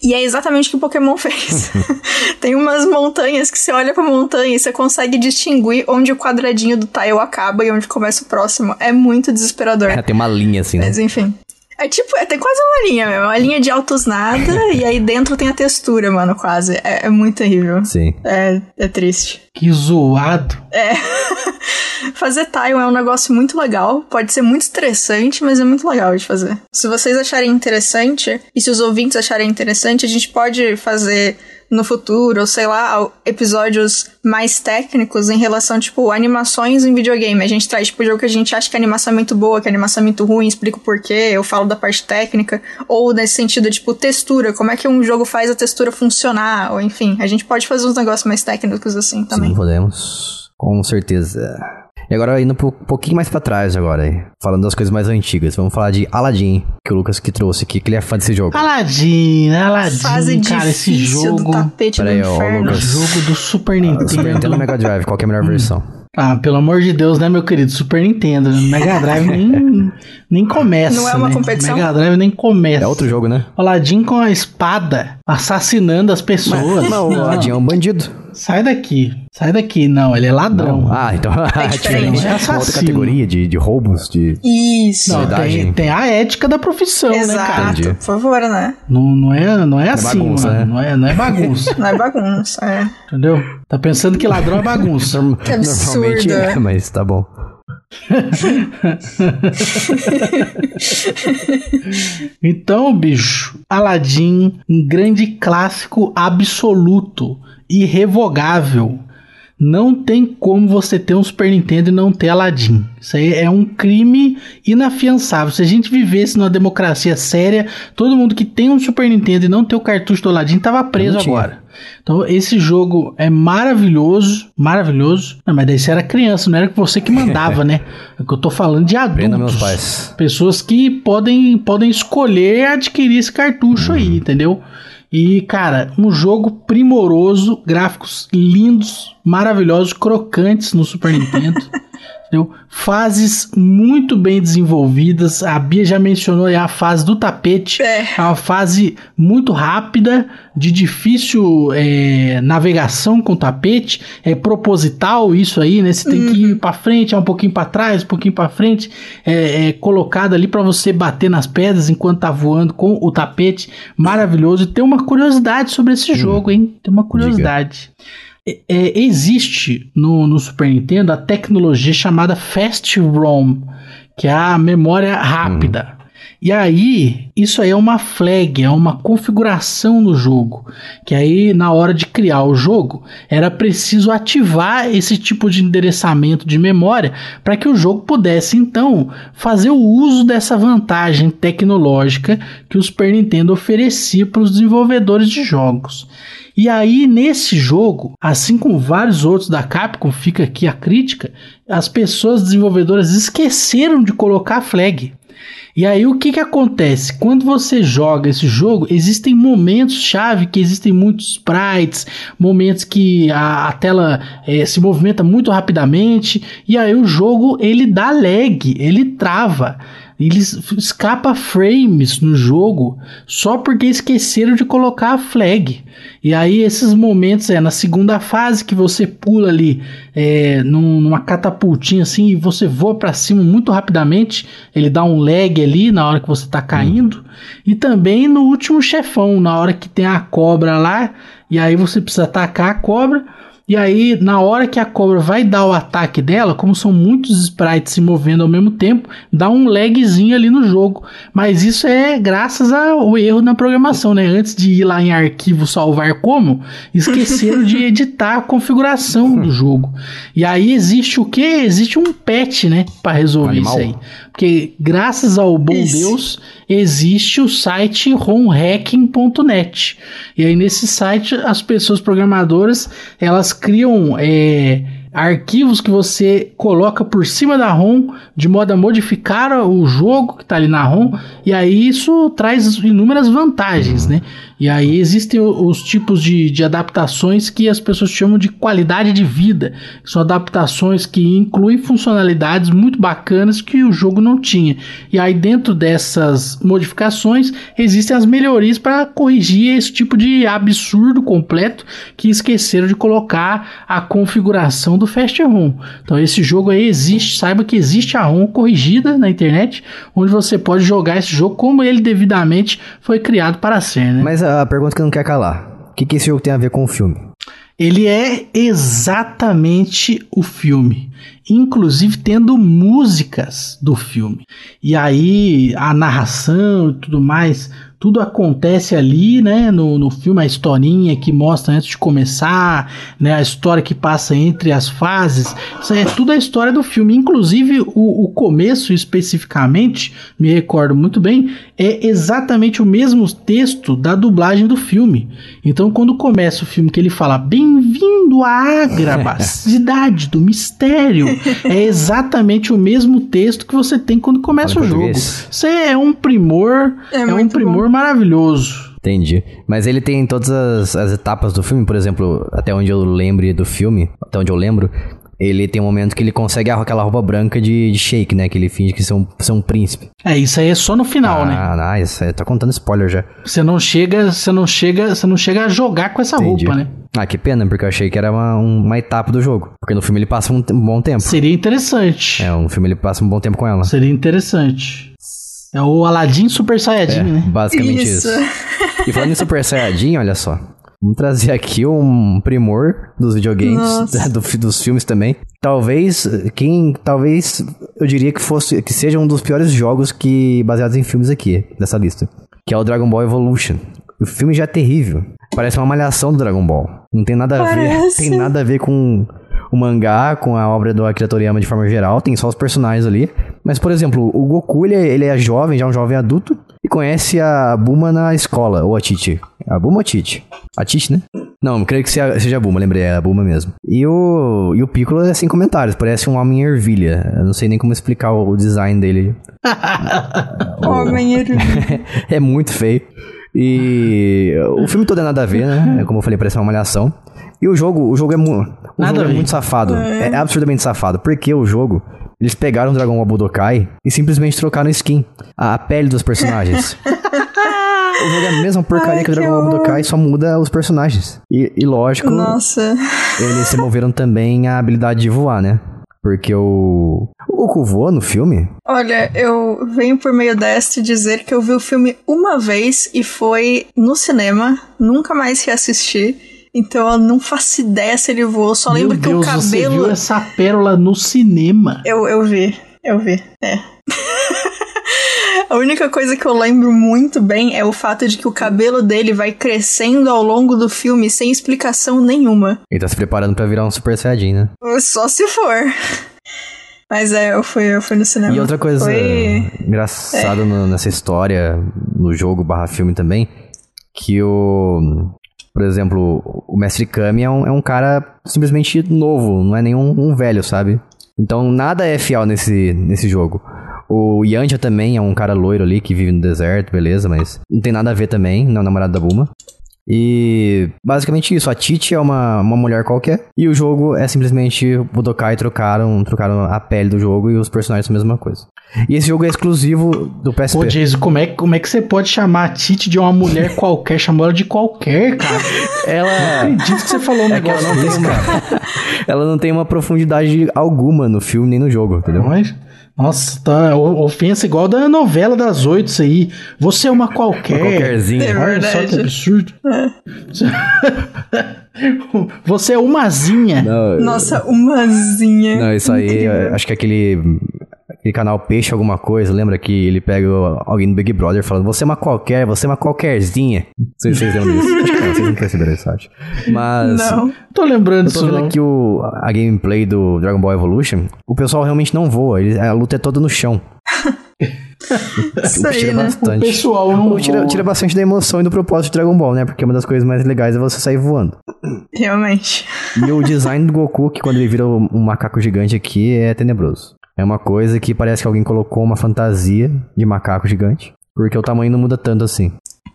E é exatamente o que o Pokémon fez. Tem umas montanhas que você olha pra montanha e você consegue distinguir onde o quadradinho do tile acaba e onde começa o próximo. É muito desesperador. É, tem uma linha assim, né? Mas enfim. É tipo, é, tem quase uma linha mesmo. Uma linha de altos nada e aí dentro tem a textura, mano, quase. É, é muito terrível. Sim. É, é triste. Que zoado. É. fazer tile é um negócio muito legal. Pode ser muito estressante, mas é muito legal de fazer. Se vocês acharem interessante, e se os ouvintes acharem interessante, a gente pode fazer no futuro, ou sei lá, episódios mais técnicos em relação, tipo, animações em videogame. A gente traz, tipo, jogo que a gente acha que a animação é muito boa, que a animação é muito ruim, explica o porquê, eu falo da parte técnica, ou nesse sentido, tipo, textura, como é que um jogo faz a textura funcionar, ou enfim, a gente pode fazer uns negócios mais técnicos assim também. Sim, podemos. Com certeza. E agora indo um pouquinho mais para trás agora, falando das coisas mais antigas. Vamos falar de Aladdin, que o Lucas que trouxe aqui, que ele é fã desse jogo. Aladdin, Aladdin, Fase cara, esse jogo. Do tapete Peraí, do ó, Lucas. Jogo do Super Nintendo. Ah, Super Nintendo Mega Drive, qual é a melhor hum. versão? Ah, pelo amor de Deus, né, meu querido? Super Nintendo, né? Mega Drive nem, nem começa. Não é uma né? competição? Mega Drive nem começa. É outro jogo, né? Aladdin com a espada assassinando as pessoas. Mas, não, o Aladdin é um bandido. Sai daqui. Sai daqui. Não, ele é ladrão. Não. Ah, então é diferente. É uma outra categoria de, de roubos, de. Isso. Não, tem, tem, a ética da profissão, Exato, né, cara? Exato, por favor, né? Não, não, é, não é assim, bagunça, mano. Né? Não, é, não é bagunça. não é bagunça, é. Entendeu? Tá pensando que ladrão é bagunça. que absurdo. Normalmente é, mas tá bom. então, bicho, Aladdin, um grande clássico absoluto irrevogável. Não tem como você ter um Super Nintendo e não ter Aladdin. Isso aí é um crime inafiançável. Se a gente vivesse numa democracia séria, todo mundo que tem um Super Nintendo e não tem o cartucho do Aladdin tava preso agora. Então esse jogo é maravilhoso, maravilhoso. Não, mas daí você era criança, não era você que mandava, né? É que eu tô falando de adultos. Pessoas que podem, podem escolher adquirir esse cartucho uhum. aí, entendeu? E, cara, um jogo primoroso, gráficos lindos, maravilhosos, crocantes no Super Nintendo. entendeu? Fases muito bem desenvolvidas. A Bia já mencionou a fase do tapete. É. é uma fase muito rápida, de difícil é, navegação com o tapete. É proposital isso aí, né? Você tem uhum. que ir para frente, é um pouquinho para trás, um pouquinho para frente. É, é colocado ali para você bater nas pedras enquanto tá voando com o tapete. Maravilhoso. E tem uma curiosidade sobre esse hum. jogo, hein? Tem uma curiosidade. Diga. É, é, existe no, no, Super Nintendo a tecnologia chamada Fast ROM, que é a memória rápida. Hum. E aí, isso aí é uma flag, é uma configuração no jogo. Que aí, na hora de criar o jogo, era preciso ativar esse tipo de endereçamento de memória para que o jogo pudesse então fazer o uso dessa vantagem tecnológica que o Super Nintendo oferecia para os desenvolvedores de jogos. E aí, nesse jogo, assim como vários outros da Capcom, fica aqui a crítica, as pessoas desenvolvedoras esqueceram de colocar a flag. E aí o que que acontece? Quando você joga esse jogo, existem momentos chave que existem muitos sprites, momentos que a, a tela é, se movimenta muito rapidamente e aí o jogo ele dá lag, ele trava. Eles escapa frames no jogo só porque esqueceram de colocar a flag. E aí esses momentos é na segunda fase que você pula ali é, numa catapultinha assim e você voa para cima muito rapidamente. Ele dá um lag ali na hora que você tá caindo. E também no último chefão, na hora que tem a cobra lá. E aí você precisa atacar a cobra. E aí, na hora que a cobra vai dar o ataque dela, como são muitos sprites se movendo ao mesmo tempo, dá um lagzinho ali no jogo. Mas isso é graças ao erro na programação, né? Antes de ir lá em arquivo salvar como, esqueceram de editar a configuração do jogo. E aí existe o que? Existe um patch, né? Para resolver Animal. isso aí. Porque graças ao bom Isso. Deus existe o site romhacking.net. E aí nesse site as pessoas programadoras elas criam é, arquivos que você coloca por cima da ROM de modo a modificar o jogo que está ali na ROM e aí isso traz inúmeras vantagens, né? E aí existem os tipos de, de adaptações que as pessoas chamam de qualidade de vida, são adaptações que incluem funcionalidades muito bacanas que o jogo não tinha. E aí dentro dessas modificações existem as melhorias para corrigir esse tipo de absurdo completo que esqueceram de colocar a configuração do Fast ROM. Então esse jogo aí existe, saiba que existe a ROM corrigida na internet, onde você pode jogar esse jogo como ele devidamente foi criado para ser, né? Mas a pergunta que não quer calar. O que, que esse jogo tem a ver com o filme? Ele é exatamente o filme, inclusive tendo músicas do filme. E aí a narração e tudo mais tudo acontece ali, né, no, no filme, a historinha que mostra antes de começar, né, a história que passa entre as fases, isso é tudo a história do filme, inclusive o, o começo especificamente, me recordo muito bem, é exatamente o mesmo texto da dublagem do filme. Então quando começa o filme que ele fala, bem-vindo a Agrabah, cidade do mistério, é exatamente o mesmo texto que você tem quando começa o jogo. Isso é um primor, é, é um primor bom maravilhoso. Entendi. Mas ele tem todas as, as, etapas do filme, por exemplo, até onde eu lembre do filme, até onde eu lembro, ele tem um momento que ele consegue aquela roupa branca de, de shake, né? Que ele finge que são um, um príncipe. É, isso aí é só no final, ah, né? Ah, isso aí tá contando spoiler já. Você não chega, você não chega, você não chega a jogar com essa Entendi. roupa, né? Ah, que pena, porque eu achei que era uma, uma etapa do jogo. Porque no filme ele passa um, um bom tempo. Seria interessante. É, no filme ele passa um bom tempo com ela. Seria interessante. É o Aladdin Super Saiyajin, é, né? Basicamente isso. isso. E falando em Super Saiyajin, olha só. Vamos trazer aqui um primor dos videogames, do, dos filmes também. Talvez, quem, talvez, eu diria que fosse, que seja um dos piores jogos que baseados em filmes aqui, dessa lista. Que é o Dragon Ball Evolution. O filme já é terrível. Parece uma malhação do Dragon Ball. Não tem nada a Parece. ver, tem nada a ver com o mangá, com a obra do Akira Toriyama de forma geral, tem só os personagens ali. Mas, por exemplo, o Goku, ele, é, ele é jovem, já é um jovem adulto, e conhece a Buma na escola, ou a Titi. A Buma ou a Titi? A Titi, né? Não, creio que seja a Buma, lembrei, é a Buma mesmo. E o, e o Piccolo é sem comentários, parece um homem ervilha. Eu não sei nem como explicar o, o design dele. homem ervilha. é muito feio. E o filme todo é nada a ver, né? Como eu falei, parece uma malhação. E o jogo, o jogo é, mu o jogo é muito safado. É. é absurdamente safado. Porque o jogo, eles pegaram o Dragon Ball Budokai e simplesmente trocaram skin. A, a pele dos personagens. o jogo é a mesma porcaria Ai, que o Dragon Ball Budokai, só muda os personagens. E, e lógico, Nossa. eles se moveram também a habilidade de voar, né? Porque o. O Goku voa no filme? Olha, eu venho por meio deste dizer que eu vi o filme uma vez e foi no cinema, nunca mais reassisti. Então eu não faço ideia se ele voou, só Meu lembro Deus, que o cabelo. Você viu essa pérola no cinema? Eu, eu vi, eu vi, é. A única coisa que eu lembro muito bem é o fato de que o cabelo dele vai crescendo ao longo do filme sem explicação nenhuma. Ele tá se preparando para virar um Super Saiyajin, né? Só se for. Mas é, eu fui, eu fui no cinema. E outra coisa Foi... engraçada é. nessa história, no jogo barra filme também, que o. Por exemplo, o Mestre Kami é um, é um cara simplesmente novo, não é nenhum um velho, sabe? Então nada é fiel nesse, nesse jogo. O Yanja também é um cara loiro ali que vive no deserto, beleza, mas não tem nada a ver também, não é o namorado da Buma. E basicamente isso, a Titi é uma, uma mulher qualquer, e o jogo é simplesmente o Budokai trocaram, trocaram a pele do jogo e os personagens são a mesma coisa. E esse jogo é exclusivo do PSP. Pô, Jason, como é, como é que você pode chamar a Titi de uma mulher qualquer, chamar ela de qualquer, cara? Ela. Não acredito que você falou um é negócio ela não desse, cara. ela não tem uma profundidade alguma no filme nem no jogo, entendeu? Mas. Nossa, tá ofensa igual da novela das oito, isso aí. Você é uma qualquer. Uma qualquerzinha. É Olha só que absurdo. É. Você é umazinha. Não, Nossa, umazinha. Não, isso aí, acho que aquele aquele canal Peixe Alguma Coisa, lembra que ele pega alguém do Big Brother falando, você é uma qualquer, você é uma qualquerzinha. Vocês, vocês lembram disso? Acho que não, vocês não perceberam isso, acho. Mas... Não, tô lembrando disso Eu tô vendo aqui o, a gameplay do Dragon Ball Evolution, o pessoal realmente não voa, ele, a luta é toda no chão. Isso aí, né? Bastante. O pessoal não tira, tira bastante da emoção e do propósito de Dragon Ball, né? Porque uma das coisas mais legais é você sair voando. Realmente. E o design do Goku, que quando ele vira um macaco gigante aqui, é tenebroso. É uma coisa que parece que alguém colocou uma fantasia de macaco gigante. Porque o tamanho não muda tanto assim.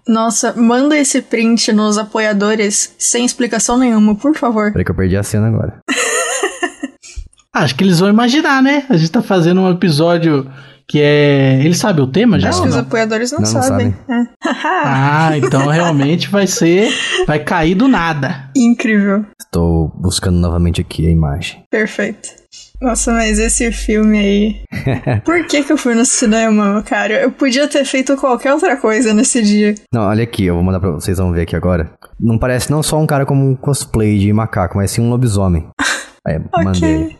Nossa, manda esse print nos apoiadores sem explicação nenhuma, por favor. Peraí que eu perdi a cena agora. Acho que eles vão imaginar, né? A gente tá fazendo um episódio que é. Ele sabe o tema já? Acho que os apoiadores não, não sabem. Não sabem. É. ah, então realmente vai ser. Vai cair do nada. Incrível. Estou buscando novamente aqui a imagem. Perfeito. Nossa, mas esse filme aí. Por que, que eu fui no cinema, cara? Eu podia ter feito qualquer outra coisa nesse dia. Não, olha aqui, eu vou mandar pra vocês, vão ver aqui agora. Não parece não só um cara como um cosplay de macaco, mas sim um lobisomem. Aí, okay. mandei.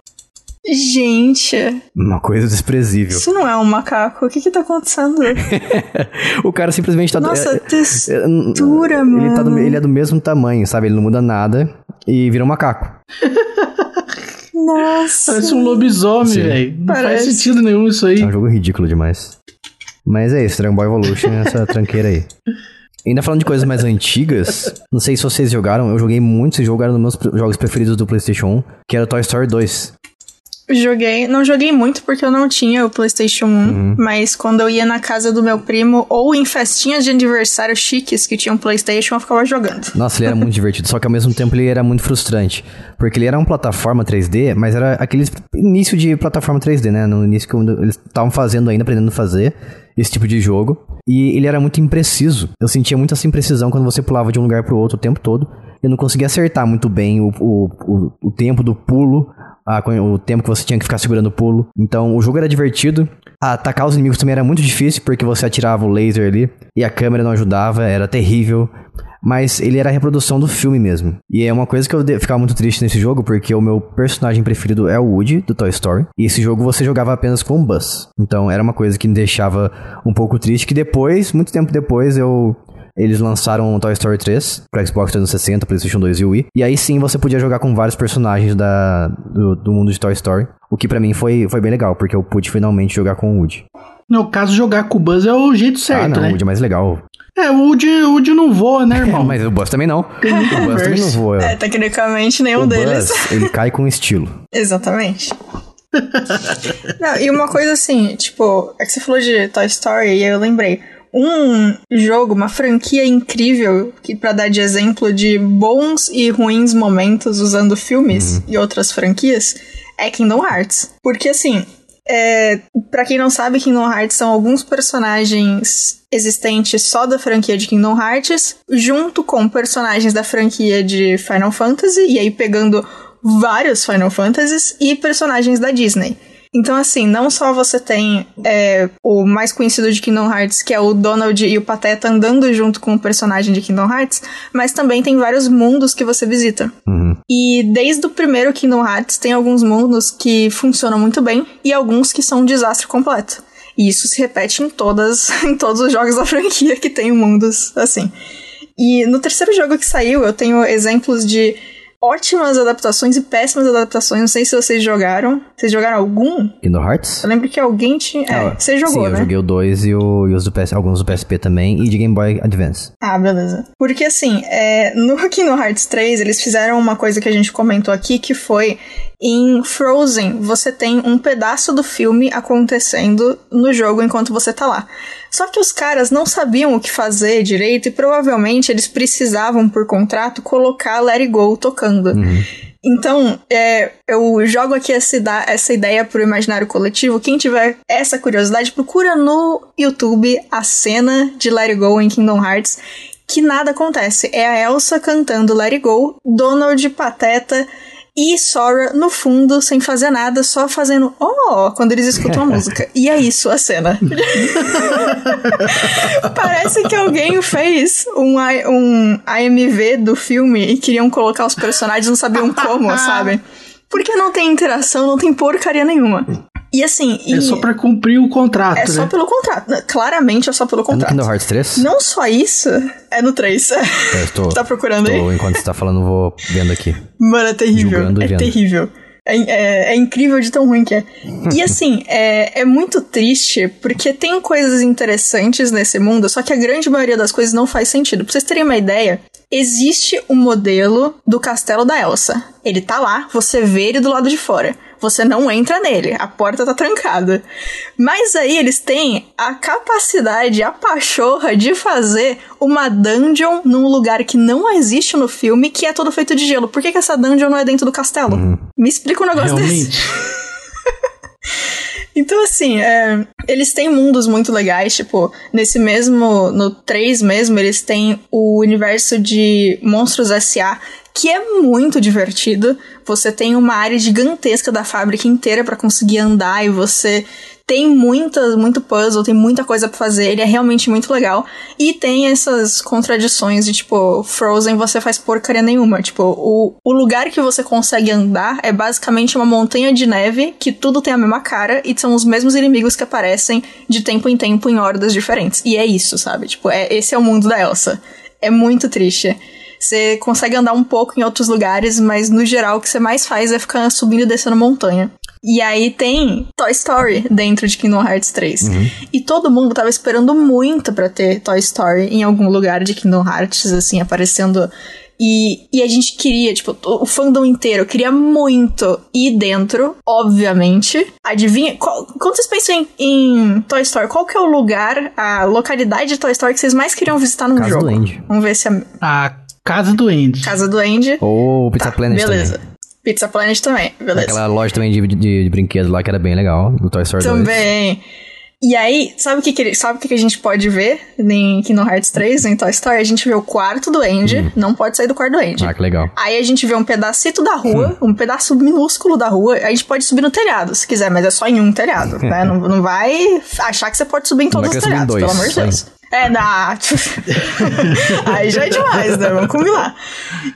Gente. Uma coisa desprezível. Isso não é um macaco. O que que tá acontecendo? o cara simplesmente tá... Nossa, é, textura, é, mano. Ele, tá do, ele é do mesmo tamanho, sabe? Ele não muda nada e vira um macaco. Nossa. Parece um lobisomem, velho. Não Parece. faz sentido nenhum isso aí. É um jogo ridículo demais. Mas é isso, Dragon Ball Evolution, essa tranqueira aí. Ainda falando de coisas mais antigas, não sei se vocês jogaram, eu joguei muito esse jogo, era um dos meus jogos preferidos do PlayStation 1, que era Toy Story 2. Joguei, não joguei muito porque eu não tinha o PlayStation 1, uhum. mas quando eu ia na casa do meu primo ou em festinhas de aniversário chiques que tinham PlayStation, eu ficava jogando. Nossa, ele era muito divertido, só que ao mesmo tempo ele era muito frustrante, porque ele era uma plataforma 3D, mas era aquele início de plataforma 3D, né? No início que eles estavam fazendo ainda, aprendendo a fazer esse tipo de jogo, e ele era muito impreciso. Eu sentia muita essa imprecisão quando você pulava de um lugar para o outro o tempo todo. Eu não conseguia acertar muito bem o, o, o, o tempo do pulo, a, o tempo que você tinha que ficar segurando o pulo. Então o jogo era divertido. Atacar os inimigos também era muito difícil, porque você atirava o laser ali e a câmera não ajudava, era terrível. Mas ele era a reprodução do filme mesmo. E é uma coisa que eu ficava muito triste nesse jogo, porque o meu personagem preferido é o Woody, do Toy Story. E esse jogo você jogava apenas com o Buzz. Então era uma coisa que me deixava um pouco triste, que depois, muito tempo depois, eu eles lançaram o Toy Story 3 para Xbox 360, PlayStation 2 e Wii. E aí sim você podia jogar com vários personagens da, do, do mundo de Toy Story. O que para mim foi, foi bem legal, porque eu pude finalmente jogar com o Woody. No caso, jogar com o Buzz é o jeito certo, ah, não, né? o Woody é mais legal. É, o Woody, o Woody não voa, né, irmão? É, mas o Buzz também não. o Buzz também não voa. É, tecnicamente nenhum o deles. Buzz, ele cai com estilo. Exatamente. não, e uma coisa assim, tipo, é que você falou de Toy Story e eu lembrei um jogo, uma franquia incrível que para dar de exemplo de bons e ruins momentos usando filmes uhum. e outras franquias é Kingdom Hearts. Porque assim, é, para quem não sabe, Kingdom Hearts são alguns personagens existentes só da franquia de Kingdom Hearts, junto com personagens da franquia de Final Fantasy, e aí pegando vários Final Fantasies e personagens da Disney. Então, assim, não só você tem é, o mais conhecido de Kingdom Hearts, que é o Donald e o Pateta andando junto com o personagem de Kingdom Hearts, mas também tem vários mundos que você visita. Uhum. E desde o primeiro Kingdom Hearts, tem alguns mundos que funcionam muito bem e alguns que são um desastre completo. E isso se repete em todas, em todos os jogos da franquia que tem mundos assim. E no terceiro jogo que saiu, eu tenho exemplos de ótimas adaptações e péssimas adaptações. Não sei se vocês jogaram. Vocês jogaram algum? Kingdom Hearts? Eu lembro que alguém tinha. É, ah, você jogou, sim, né? eu joguei o 2 e, o, e os do PS, alguns do PSP também, e de Game Boy Advance. Ah, beleza. Porque assim, é, no Kingdom Hearts 3, eles fizeram uma coisa que a gente comentou aqui, que foi em Frozen, você tem um pedaço do filme acontecendo no jogo enquanto você tá lá. Só que os caras não sabiam o que fazer direito e provavelmente eles precisavam, por contrato, colocar Let It Go tocando. Uhum. Então, é, eu jogo aqui essa, essa ideia pro imaginário coletivo. Quem tiver essa curiosidade, procura no YouTube a cena de Let It Go em Kingdom Hearts, que nada acontece. É a Elsa cantando Let It Go, Donald Pateta e Sora no fundo, sem fazer nada, só fazendo oh quando eles escutam a música. E é isso a cena. Parece que alguém fez um, um AMV do filme e queriam colocar os personagens, não sabiam como, sabe? Porque não tem interação, não tem porcaria nenhuma. E assim. É e... só pra cumprir o contrato. É né? só pelo contrato. Claramente é só pelo contrato. É no Kingdom Hearts 3? Não só isso, é no 3. É, eu tô, tá procurando tô, aí? Enquanto você tá falando, vou vendo aqui. Mano, é terrível. Julgando é terrível. É, é, é, incrível de tão ruim que é. E assim, é, é muito triste porque tem coisas interessantes nesse mundo, só que a grande maioria das coisas não faz sentido. Pra vocês terem uma ideia, existe um modelo do castelo da Elsa. Ele tá lá, você vê ele do lado de fora você não entra nele, a porta tá trancada. Mas aí eles têm a capacidade, a pachorra de fazer uma dungeon num lugar que não existe no filme, que é todo feito de gelo. Por que, que essa dungeon não é dentro do castelo? Uhum. Me explica um negócio Realmente. desse. Então, assim, é, eles têm mundos muito legais, tipo, nesse mesmo, no 3 mesmo, eles têm o universo de Monstros S.A., que é muito divertido. Você tem uma área gigantesca da fábrica inteira para conseguir andar e você tem muita, muito puzzle, tem muita coisa para fazer, ele é realmente muito legal. E tem essas contradições de tipo, Frozen você faz porcaria nenhuma. Tipo, o, o lugar que você consegue andar é basicamente uma montanha de neve que tudo tem a mesma cara e são os mesmos inimigos que aparecem de tempo em tempo em hordas diferentes. E é isso, sabe? Tipo, é, esse é o mundo da Elsa. É muito triste. Você consegue andar um pouco em outros lugares, mas no geral o que você mais faz é ficar subindo e descendo montanha. E aí tem Toy Story dentro de Kingdom Hearts 3. Uhum. E todo mundo tava esperando muito para ter Toy Story em algum lugar de Kingdom Hearts, assim, aparecendo. E, e a gente queria, tipo, o fandom inteiro queria muito ir dentro, obviamente. Adivinha? Qual, quando vocês pensam em, em, Toy Story, qual que é o lugar, a localidade de Toy Story que vocês mais queriam visitar no jogo? Do Andy. Vamos ver se a. A Casa do Andy. Casa do Andy. Ou Pizza tá, Planet beleza. Também. Pizza Planet também, beleza. Aquela loja também de, de, de brinquedos lá que era bem legal, do Toy Story também. 2. E aí, sabe o que, que, sabe o que, que a gente pode ver em Kingdom Hearts 3, em Toy Story? A gente vê o quarto do Andy, hum. não pode sair do quarto do Andy. Ah, que legal. Aí a gente vê um pedacito da rua, hum. um pedaço minúsculo da rua, a gente pode subir no telhado, se quiser, mas é só em um telhado, né? não, não vai achar que você pode subir em todos os telhados, dois, pelo amor de Deus. É, na. aí já é demais, né? Vamos combinar.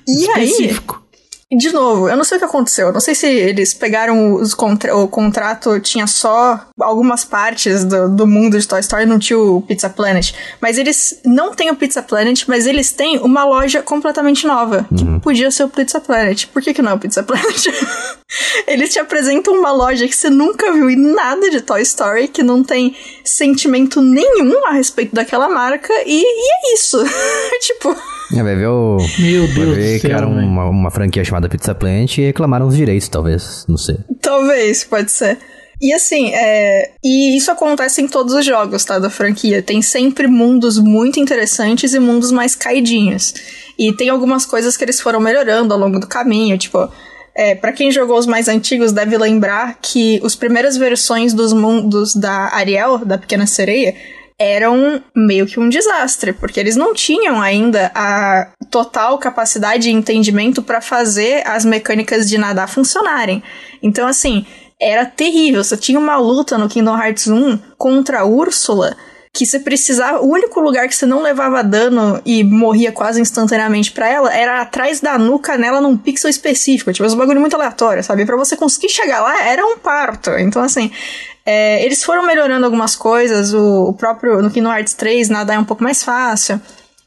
E Específico. aí. De novo, eu não sei o que aconteceu. Eu não sei se eles pegaram os contra o contrato, tinha só algumas partes do, do mundo de Toy Story, não tinha o Pizza Planet. Mas eles não têm o Pizza Planet, mas eles têm uma loja completamente nova, que uhum. podia ser o Pizza Planet. Por que, que não é o Pizza Planet? eles te apresentam uma loja que você nunca viu em nada de Toy Story, que não tem sentimento nenhum a respeito daquela marca, e, e é isso. tipo. É, vai ver o. Meu Deus vai ver do céu. Criaram uma, uma franquia chamada Pizza Plant e reclamaram os direitos, talvez. Não sei. Talvez, pode ser. E assim, é... e isso acontece em todos os jogos, tá? Da franquia. Tem sempre mundos muito interessantes e mundos mais caidinhos. E tem algumas coisas que eles foram melhorando ao longo do caminho, tipo. É, para quem jogou os mais antigos deve lembrar que as primeiras versões dos mundos da Ariel, da Pequena Sereia, eram meio que um desastre, porque eles não tinham ainda a total capacidade e entendimento para fazer as mecânicas de nadar funcionarem. Então, assim, era terrível. Você tinha uma luta no Kingdom Hearts 1 contra a Úrsula que você precisava, o único lugar que você não levava dano e morria quase instantaneamente para ela era atrás da nuca nela num pixel específico, tipo, um bagulho muito aleatório, sabe? Para você conseguir chegar lá era um parto. Então assim, É, eles foram melhorando algumas coisas, o, o próprio no Kingdom Hearts 3 nadar é um pouco mais fácil.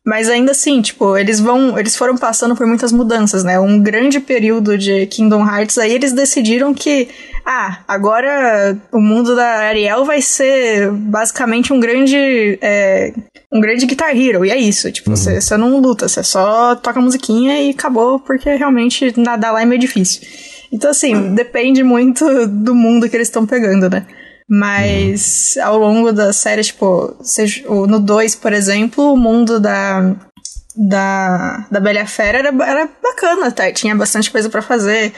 Mas ainda assim, tipo, eles vão. Eles foram passando por muitas mudanças, né? Um grande período de Kingdom Hearts, aí eles decidiram que. Ah, agora o mundo da Ariel vai ser basicamente um grande. É, um grande Guitar Hero, e é isso. Tipo, uhum. você, não luta, você só toca musiquinha e acabou, porque realmente nadar lá é meio difícil. Então, assim, uhum. depende muito do mundo que eles estão pegando, né? Mas ao longo da série, tipo, seja, no 2, por exemplo, o mundo da, da, da Bela Fera era, era bacana até, tinha bastante coisa para fazer.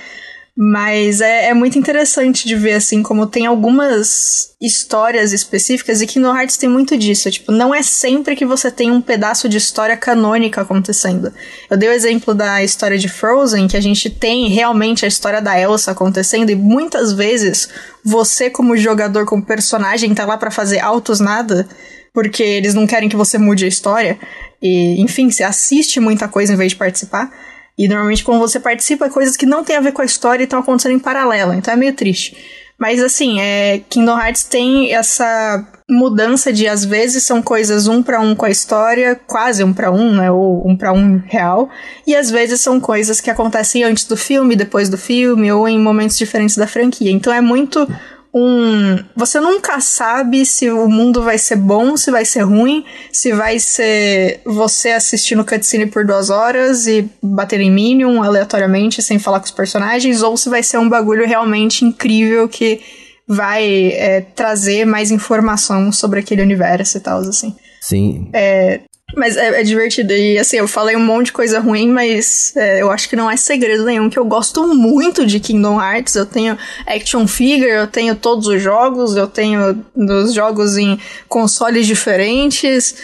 Mas é, é, muito interessante de ver, assim, como tem algumas histórias específicas e que no Hearts tem muito disso. Tipo, não é sempre que você tem um pedaço de história canônica acontecendo. Eu dei o exemplo da história de Frozen, que a gente tem realmente a história da Elsa acontecendo e muitas vezes você, como jogador, como personagem, tá lá para fazer altos nada porque eles não querem que você mude a história. E, enfim, você assiste muita coisa em vez de participar. E normalmente quando você participa, coisas que não tem a ver com a história estão acontecendo em paralelo, então é meio triste. Mas assim, é, Kingdom Hearts tem essa mudança de às vezes são coisas um para um com a história, quase um para um, né, ou um para um real, e às vezes são coisas que acontecem antes do filme, depois do filme ou em momentos diferentes da franquia. Então é muito um. Você nunca sabe se o mundo vai ser bom, se vai ser ruim, se vai ser você assistindo cutscene por duas horas e bater em Minion aleatoriamente sem falar com os personagens, ou se vai ser um bagulho realmente incrível que vai é, trazer mais informação sobre aquele universo e tal, assim. Sim. É, mas é, é, divertido. E assim, eu falei um monte de coisa ruim, mas é, eu acho que não é segredo nenhum que eu gosto muito de Kingdom Hearts. Eu tenho action figure, eu tenho todos os jogos, eu tenho dos jogos em consoles diferentes.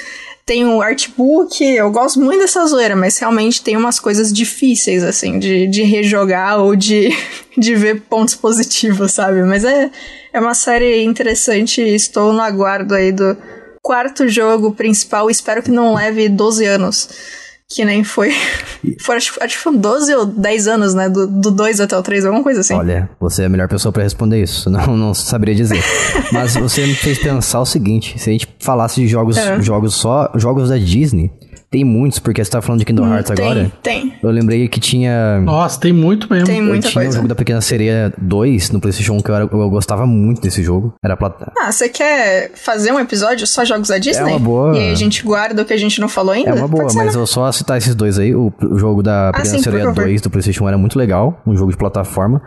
Tenho artbook, eu gosto muito dessa zoeira, mas realmente tem umas coisas difíceis, assim, de, de rejogar ou de, de ver pontos positivos, sabe? Mas é, é uma série interessante e estou no aguardo aí do, quarto jogo principal, espero que não leve 12 anos. Que nem foi. foi acho, acho que foram 12 ou 10 anos, né? Do, do 2 até o 3, alguma coisa assim. Olha, você é a melhor pessoa para responder isso. Não, não saberia dizer. Mas você me fez pensar o seguinte: se a gente falasse de jogos, é. jogos só, jogos da Disney, tem muitos, porque você tá falando de Kingdom hum, Hearts tem, agora. Tem. Eu lembrei que tinha. Nossa, tem muito mesmo. Tem muita eu tinha coisa. o jogo da Pequena Sereia 2 no PlayStation 1, que eu, era, eu gostava muito desse jogo. Era plata... Ah, você quer fazer um episódio só jogos da Disney? É uma boa. E aí a gente guarda o que a gente não falou ainda? É uma boa, mas né? eu só citar esses dois aí. O, o jogo da Pequena ah, sim, Sereia 2 do PlayStation 1 era muito legal. Um jogo de plataforma.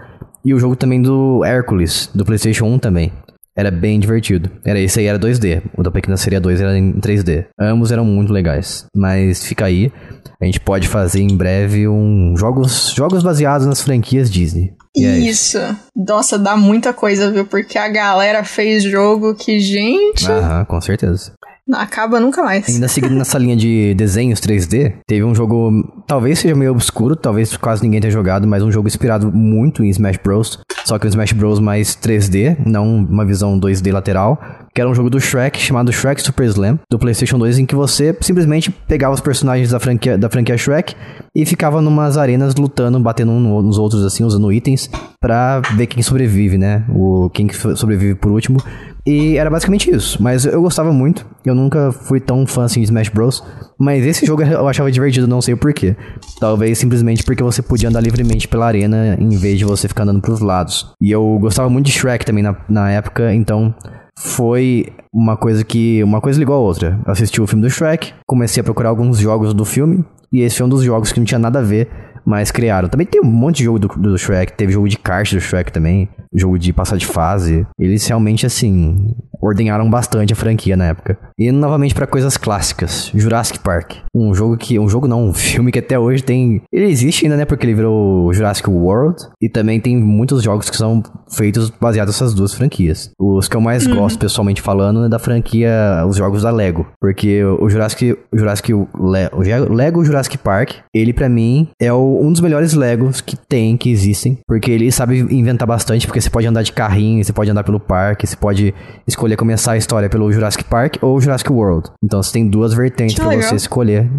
E o jogo também do Hércules, do PlayStation 1 também. Era bem divertido. Era esse aí era 2D. O da Pequena Sereia 2 era em 3D. Ambos eram muito legais. Mas fica aí. A gente pode fazer em breve um jogos, jogos baseados nas franquias Disney. É isso. isso. Nossa, dá muita coisa, viu? Porque a galera fez jogo que, gente. Aham, com certeza. Não acaba nunca mais. Ainda seguindo nessa linha de desenhos 3D, teve um jogo, talvez seja meio obscuro, talvez quase ninguém tenha jogado, mas um jogo inspirado muito em Smash Bros. Só que o Smash Bros. mais 3D, não uma visão 2D lateral, que era um jogo do Shrek chamado Shrek Super Slam, do PlayStation 2, em que você simplesmente pegava os personagens da franquia, da franquia Shrek e ficava numas arenas lutando, batendo uns nos outros, assim, usando itens, pra ver quem sobrevive, né? O, quem sobrevive por último. E era basicamente isso. Mas eu gostava muito. Eu nunca fui tão fã assim de Smash Bros. Mas esse jogo eu achava divertido, não sei o porquê. Talvez simplesmente porque você podia andar livremente pela arena em vez de você ficar andando pros lados. E eu gostava muito de Shrek também na, na época, então foi uma coisa que. Uma coisa ligou a outra. Eu assisti o filme do Shrek, comecei a procurar alguns jogos do filme, e esse foi um dos jogos que não tinha nada a ver mas criaram. Também tem um monte de jogo do, do Shrek, teve jogo de kart do Shrek também, jogo de passar de fase. Eles realmente, assim, ordenharam bastante a franquia na época. E novamente para coisas clássicas, Jurassic Park. Um jogo que, um jogo não, um filme que até hoje tem, ele existe ainda, né, porque ele virou Jurassic World e também tem muitos jogos que são feitos baseados nessas duas franquias. Os que eu mais uhum. gosto pessoalmente falando é da franquia, os jogos da Lego, porque o Jurassic, o Jurassic Le, o Lego Jurassic Park, ele para mim é o um dos melhores Legos que tem, que existem. Porque ele sabe inventar bastante, porque você pode andar de carrinho, você pode andar pelo parque, você pode escolher começar a história pelo Jurassic Park ou Jurassic World. Então você tem duas vertentes para você escolher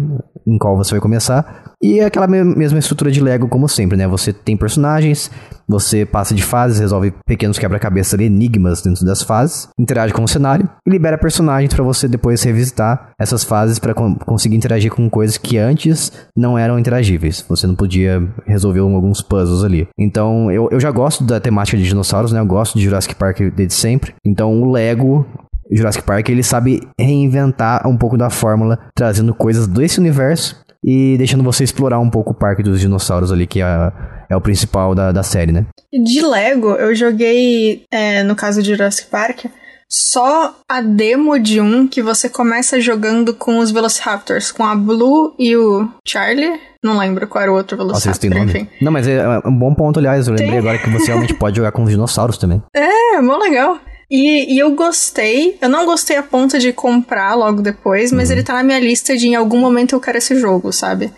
em qual você vai começar. E é aquela mesma estrutura de Lego, como sempre, né? Você tem personagens, você passa de fases, resolve pequenos quebra-cabeça enigmas dentro das fases, interage com o cenário e libera personagens para você depois revisitar essas fases para conseguir interagir com coisas que antes não eram interagíveis. Você não podia resolver alguns puzzles ali. Então, eu, eu já gosto da temática de dinossauros, né? Eu gosto de Jurassic Park desde sempre. Então, o Lego Jurassic Park, ele sabe reinventar um pouco da fórmula, trazendo coisas desse universo e deixando você explorar um pouco o parque dos dinossauros ali, que é, é o principal da, da série, né? De Lego, eu joguei, é, no caso de Jurassic Park, só a demo de um que você começa jogando com os Velociraptors, com a Blue e o Charlie. Não lembro qual era o outro Velociraptor, Nossa, enfim. Não, mas é, é um bom ponto, aliás. Eu lembrei tem... agora que você realmente pode jogar com os dinossauros também. É, mó legal. E, e, eu gostei. Eu não gostei a ponto de comprar logo depois, mas uhum. ele tá na minha lista de em algum momento eu quero esse jogo, sabe?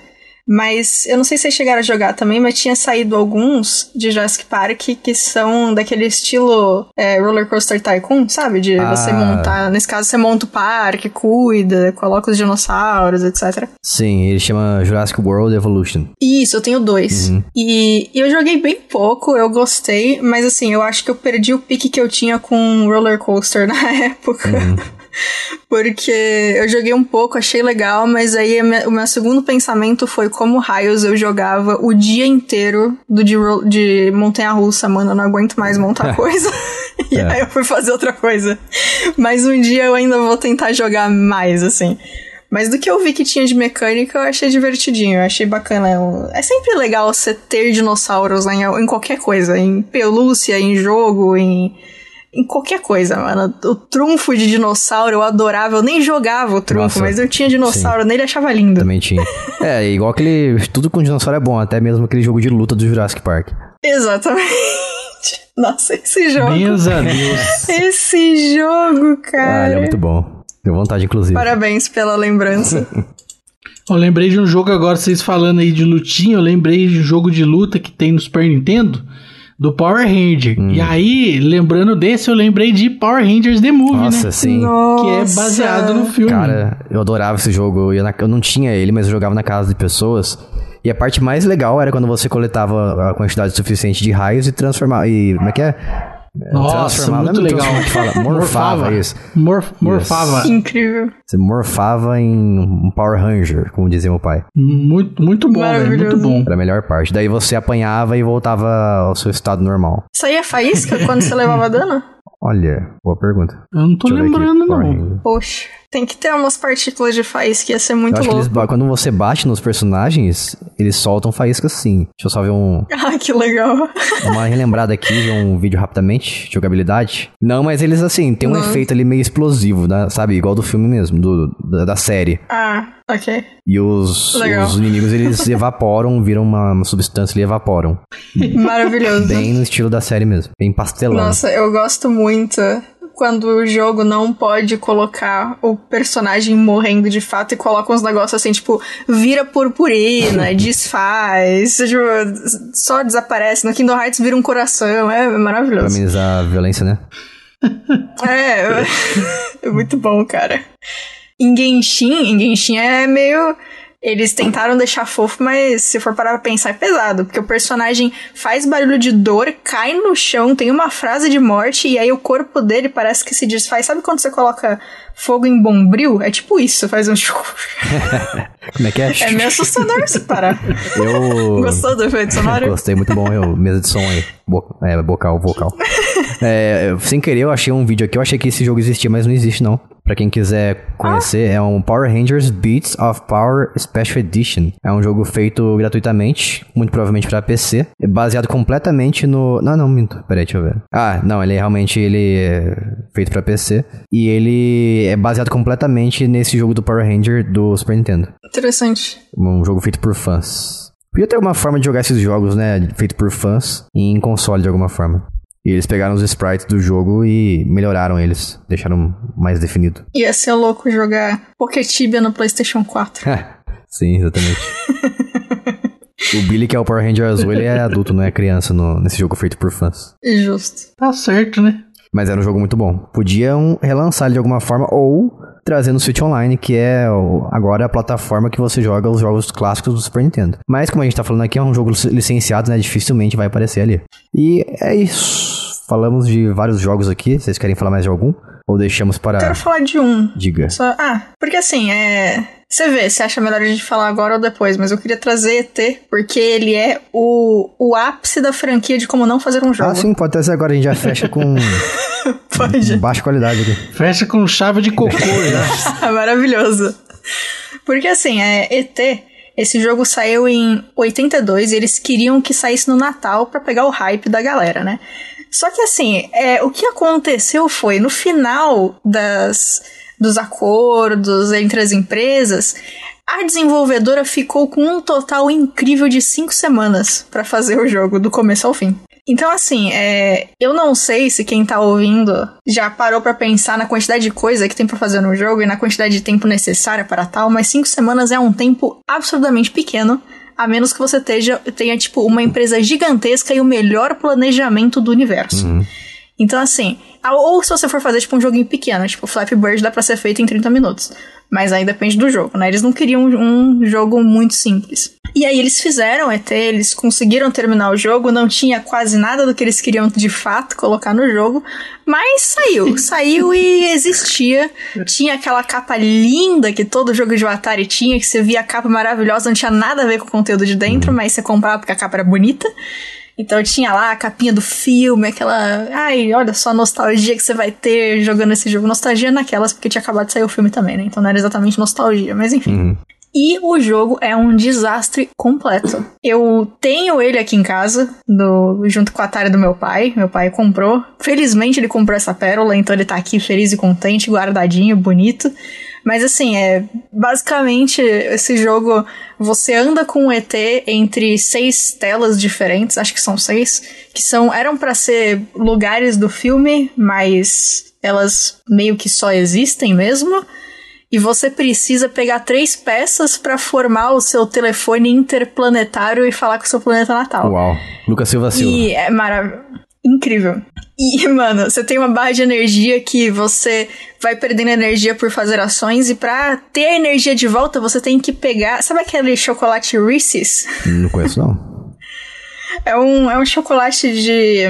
Mas eu não sei se vocês chegaram a jogar também, mas tinha saído alguns de Jurassic Park que são daquele estilo é, Roller Coaster Tycoon, sabe? De ah. você montar. Nesse caso, você monta o parque, cuida, coloca os dinossauros, etc. Sim, ele chama Jurassic World Evolution. Isso, eu tenho dois. Uhum. E, e eu joguei bem pouco, eu gostei, mas assim, eu acho que eu perdi o pique que eu tinha com Roller Coaster na época. Uhum. Porque eu joguei um pouco, achei legal, mas aí o meu segundo pensamento foi como raios eu jogava o dia inteiro do de, de montanha russa, mano, eu não aguento mais montar coisa. e é. aí eu fui fazer outra coisa. Mas um dia eu ainda vou tentar jogar mais, assim. Mas do que eu vi que tinha de mecânica, eu achei divertidinho, eu achei bacana. É sempre legal você ter dinossauros em, em qualquer coisa, em pelúcia, em jogo, em em qualquer coisa, mano. O trunfo de dinossauro eu adorava. Eu nem jogava o trunfo, Nossa, mas eu tinha dinossauro sim. nele achava lindo. Também tinha. é, igual aquele. Tudo com dinossauro é bom, até mesmo aquele jogo de luta do Jurassic Park. Exatamente. Nossa, esse jogo. Meus amigos. Esse jogo, cara. Ah, ele é muito bom. Deu vontade, inclusive. Parabéns pela lembrança. eu lembrei de um jogo agora, vocês falando aí de lutinha, eu lembrei de um jogo de luta que tem no Super Nintendo do Power Ranger. Hum. E aí, lembrando desse, eu lembrei de Power Rangers The Movie, Nossa, né? sim. Nossa. Que é baseado no filme. Cara, eu adorava esse jogo. Eu, eu não tinha ele, mas eu jogava na casa de pessoas. E a parte mais legal era quando você coletava a quantidade suficiente de raios e transformava. E como é que é? Nossa, muito legal. Que fala. Morfava, morfava isso. Morf, morfava. Yes. Incrível. Você morfava em um Power Ranger, como dizia meu pai. Muito, muito bom, velho, muito bom. Era a melhor parte. Daí você apanhava e voltava ao seu estado normal. Saía faísca quando você levava dano? Olha, boa pergunta. Eu não tô lembrando, não. Poxa. Tem que ter umas partículas de faísca, ia ser muito louco. Eles, quando você bate nos personagens, eles soltam faíscas sim. Deixa eu só ver um... Ah, que legal. uma relembrada aqui, ver um vídeo rapidamente, de jogabilidade. Não, mas eles, assim, tem um Não. efeito ali meio explosivo, né? sabe? Igual do filme mesmo, do, da, da série. Ah, ok. E os, os inimigos, eles evaporam, viram uma, uma substância e evaporam. Maravilhoso. Bem no estilo da série mesmo, bem pastelão. Nossa, eu gosto muito quando o jogo não pode colocar o personagem morrendo de fato e coloca uns negócios assim, tipo, vira purpurina, desfaz, tipo, só desaparece. No Kingdom Hearts vira um coração, é maravilhoso. Pra amenizar a violência, né? é, é muito bom, cara. Em Genshin, em Genshin é meio eles tentaram deixar fofo, mas se for parar pra pensar é pesado, porque o personagem faz barulho de dor, cai no chão, tem uma frase de morte e aí o corpo dele parece que se desfaz. Sabe quando você coloca fogo em bombril? É tipo isso, faz um Como é que é? É meio assustador se parar. Eu... Gostou do efeito sonoro? Gostei, muito bom. Eu, mesa de som aí. Bo... É, vocal, vocal. é, sem querer, eu achei um vídeo aqui. Eu achei que esse jogo existia, mas não existe, não. Pra quem quiser conhecer, ah. é um Power Rangers Beats of Power Special Edition. É um jogo feito gratuitamente, muito provavelmente para PC, é baseado completamente no... Não, não, minto. Peraí, deixa eu ver. Ah, não, ele é realmente ele é feito para PC e ele é baseado completamente nesse jogo do Power Ranger do Super Nintendo. Interessante. Um jogo feito por fãs. Podia ter uma forma de jogar esses jogos, né, feito por fãs em console de alguma forma. E eles pegaram os sprites do jogo e melhoraram eles, deixaram mais definido. Ia ser louco jogar Poketibia no PlayStation 4. Sim, exatamente. o Billy, que é o Power Ranger azul, ele é adulto, não é criança no, nesse jogo feito por fãs. Justo. Tá certo, né? Mas era um jogo muito bom. Podiam relançar ele de alguma forma ou trazendo o Switch Online, que é agora a plataforma que você joga os jogos clássicos do Super Nintendo. Mas como a gente tá falando aqui, é um jogo licenciado, né? Dificilmente vai aparecer ali. E é isso. Falamos de vários jogos aqui. Vocês querem falar mais de algum? Ou deixamos para. Quero falar de um. Diga. Só... Ah, porque assim, é. Você vê, você acha melhor a gente falar agora ou depois, mas eu queria trazer ET, porque ele é o, o ápice da franquia de como não fazer um jogo. Ah, sim, pode trazer agora, a gente já fecha com. pode. Baixa qualidade aqui. Fecha com chave de cocô, né? Maravilhoso. Porque assim, é ET. Esse jogo saiu em 82 e eles queriam que saísse no Natal para pegar o hype da galera, né? Só que assim, é, o que aconteceu foi, no final das, dos acordos entre as empresas, a desenvolvedora ficou com um total incrível de cinco semanas para fazer o jogo, do começo ao fim. Então, assim, é, eu não sei se quem tá ouvindo já parou para pensar na quantidade de coisa que tem para fazer no jogo e na quantidade de tempo necessária para tal, mas cinco semanas é um tempo absurdamente pequeno a menos que você tenha, tenha tipo, uma empresa gigantesca e o melhor planejamento do universo. Uhum. Então, assim, ou se você for fazer, tipo, um joguinho pequeno, tipo, Flappy Bird dá pra ser feito em 30 minutos. Mas aí depende do jogo, né? Eles não queriam um jogo muito simples. E aí eles fizeram ET, eles conseguiram terminar o jogo, não tinha quase nada do que eles queriam de fato colocar no jogo, mas saiu, saiu e existia. Tinha aquela capa linda que todo jogo de Atari tinha, que você via a capa maravilhosa, não tinha nada a ver com o conteúdo de dentro, mas você comprava porque a capa era bonita. Então tinha lá a capinha do filme, aquela. Ai, olha só a nostalgia que você vai ter jogando esse jogo. Nostalgia naquelas, porque tinha acabado de sair o filme também, né? Então não era exatamente nostalgia, mas enfim. Uhum. E o jogo é um desastre completo. Eu tenho ele aqui em casa, do, junto com a Atari do meu pai. Meu pai comprou. Felizmente ele comprou essa pérola, então ele tá aqui feliz e contente, guardadinho, bonito. Mas assim, é basicamente esse jogo você anda com o ET entre seis telas diferentes, acho que são seis, que são eram para ser lugares do filme, mas elas meio que só existem mesmo. E você precisa pegar três peças para formar o seu telefone interplanetário e falar com o seu planeta natal. Uau. Lucas Silva Silva. E é maravilhoso incrível. E, mano, você tem uma barra de energia que você vai perdendo energia por fazer ações, e pra ter a energia de volta, você tem que pegar. Sabe aquele chocolate Reese's? Não conheço, não. é, um, é um chocolate de.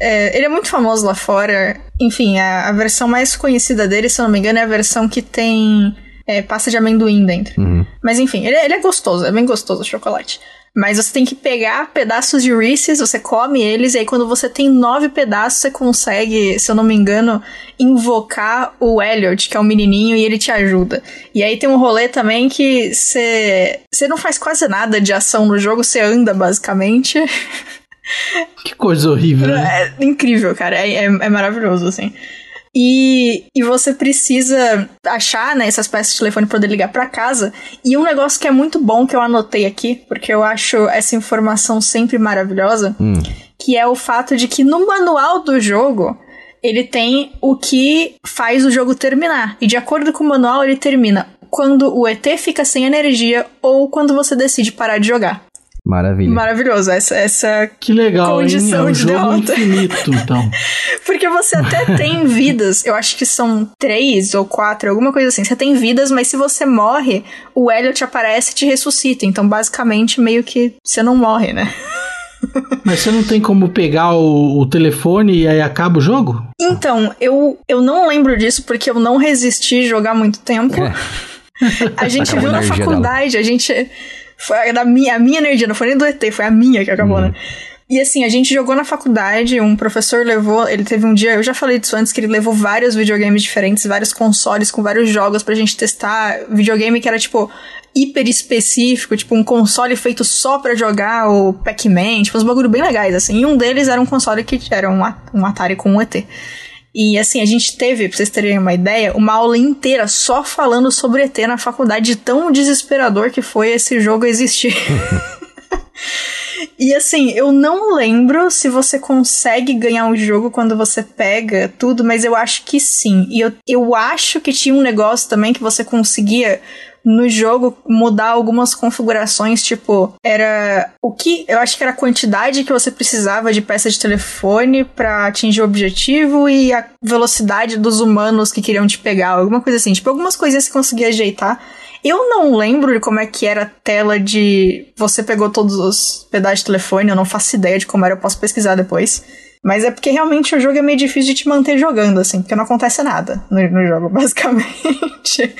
É, ele é muito famoso lá fora. Enfim, a, a, versão mais conhecida dele, se eu não me engano, é a versão que tem é, pasta de amendoim dentro. Uhum. Mas enfim, ele, é, ele é gostoso, é bem gostoso o chocolate. Mas você tem que pegar pedaços de Reese's, você come eles, e aí quando você tem nove pedaços, você consegue, se eu não me engano, invocar o Elliot, que é o menininho, e ele te ajuda. E aí tem um rolê também que você, você não faz quase nada de ação no jogo, você anda basicamente. Que coisa horrível. Né? É incrível, cara. É, é, é maravilhoso, assim. E, e você precisa achar né, essas peças de telefone para poder ligar para casa. E um negócio que é muito bom que eu anotei aqui, porque eu acho essa informação sempre maravilhosa, hum. que é o fato de que no manual do jogo ele tem o que faz o jogo terminar. E de acordo com o manual, ele termina quando o ET fica sem energia ou quando você decide parar de jogar. Maravilha. Maravilhoso, essa, essa que legal, condição hein? É um de jogo derrota. infinito, então. Porque você até tem vidas, eu acho que são três ou quatro, alguma coisa assim. Você tem vidas, mas se você morre, o Elliot aparece e te ressuscita. Então, basicamente, meio que você não morre, né? Mas você não tem como pegar o, o, telefone e aí acaba o jogo? Então, eu, eu não lembro disso porque eu não resisti jogar muito tempo. É. A gente viu na faculdade, dela. a gente foi da minha, a minha energia, não foi nem do ET, foi a minha que acabou, uhum. né? E assim, a gente jogou na faculdade, um professor levou, ele teve um dia, eu já falei disso antes, que ele levou vários videogames diferentes, vários consoles com vários jogos pra gente testar. Videogame que era tipo hiper específico, tipo um console feito só para jogar o Pac-Man, tipo uns bagulho bem legais, assim. E um deles era um console que era um, um Atari com um ET. E assim, a gente teve, pra vocês terem uma ideia, uma aula inteira só falando sobre ET na faculdade, tão desesperador que foi esse jogo existir. E assim, eu não lembro se você consegue ganhar um jogo quando você pega tudo, mas eu acho que sim. E eu, eu acho que tinha um negócio também que você conseguia no jogo mudar algumas configurações, tipo, era o que eu acho que era a quantidade que você precisava de peça de telefone para atingir o objetivo e a velocidade dos humanos que queriam te pegar, alguma coisa assim. Tipo, algumas coisinhas que conseguia ajeitar. Eu não lembro de como é que era a tela de você pegou todos os pedaços de telefone, eu não faço ideia de como era, eu posso pesquisar depois. Mas é porque realmente o jogo é meio difícil de te manter jogando, assim, porque não acontece nada no, no jogo, basicamente.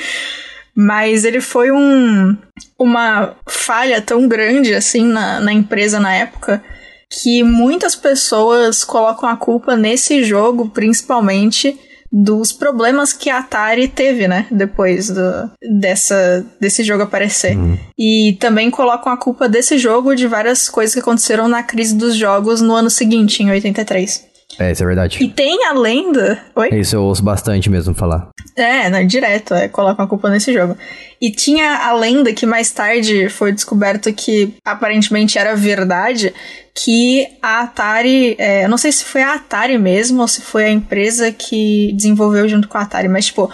Mas ele foi um, uma falha tão grande, assim, na, na empresa na época, que muitas pessoas colocam a culpa nesse jogo, principalmente dos problemas que a Atari teve, né? Depois do, dessa, desse jogo aparecer. Uhum. E também colocam a culpa desse jogo de várias coisas que aconteceram na crise dos jogos no ano seguinte, em 83. É, isso é verdade. E tem a lenda. Oi? Isso eu ouço bastante mesmo falar. É, não, direto, é, colocam a culpa nesse jogo. E tinha a lenda que mais tarde foi descoberto que aparentemente era verdade, que a Atari, é, eu não sei se foi a Atari mesmo ou se foi a empresa que desenvolveu junto com a Atari, mas tipo,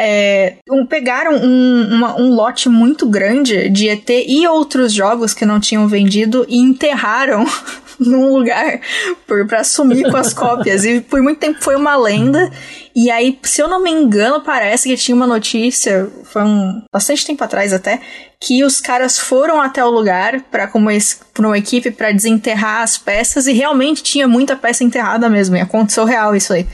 é, um, pegaram um, uma, um lote muito grande de ET e outros jogos que não tinham vendido e enterraram num lugar para sumir com as cópias. E por muito tempo foi uma lenda. E aí, se eu não me engano, parece que tinha uma notícia, foi um bastante tempo atrás até, que os caras foram até o lugar para como para uma equipe para desenterrar as peças e realmente tinha muita peça enterrada mesmo. E aconteceu real isso aí.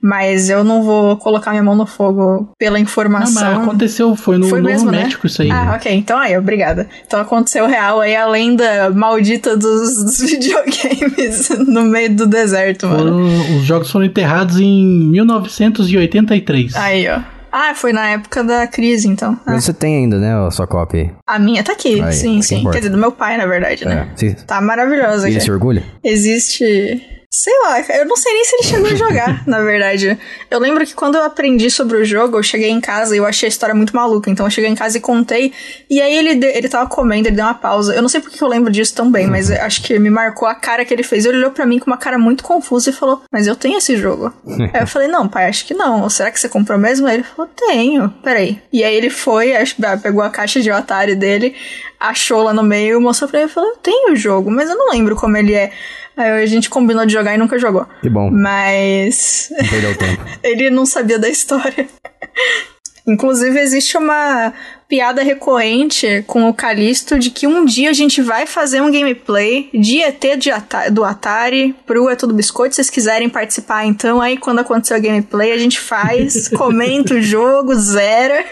Mas eu não vou colocar minha mão no fogo pela informação. Não, mas aconteceu, foi no foi Novo mesmo, né? México né? isso aí. Ah, ok. Então aí, obrigada. Então aconteceu real aí a lenda maldita dos, dos videogames no meio do deserto, foram, mano. Os jogos foram enterrados em 1983. Aí, ó. Ah, foi na época da crise, então. Mas você tem ainda, né, a sua cópia A minha tá aqui, aí, sim, sim. Importa. Quer dizer, do meu pai, na verdade, né? É, tá maravilhosa. E esse orgulho? Existe Sei lá, eu não sei nem se ele chegou a jogar, na verdade. Eu lembro que quando eu aprendi sobre o jogo, eu cheguei em casa e eu achei a história muito maluca. Então eu cheguei em casa e contei. E aí ele, ele tava comendo, ele deu uma pausa. Eu não sei porque eu lembro disso tão bem, mas acho que me marcou a cara que ele fez. Ele olhou para mim com uma cara muito confusa e falou: Mas eu tenho esse jogo. aí eu falei: Não, pai, acho que não. Será que você comprou mesmo? Aí ele falou: Tenho, peraí. E aí ele foi, acho, pegou a caixa de Atari dele, achou lá no meio, mostrou pra ele e falou: Eu tenho o jogo, mas eu não lembro como ele é. Aí a gente combinou de jogar e nunca jogou. Que bom. Mas. Não perdeu tempo. ele não sabia da história. Inclusive, existe uma piada recorrente com o Calisto de que um dia a gente vai fazer um gameplay de ET de Atari, do Atari pro É Tudo Biscoito, se vocês quiserem participar. Então, aí quando acontecer o gameplay, a gente faz, comenta o jogo, zera.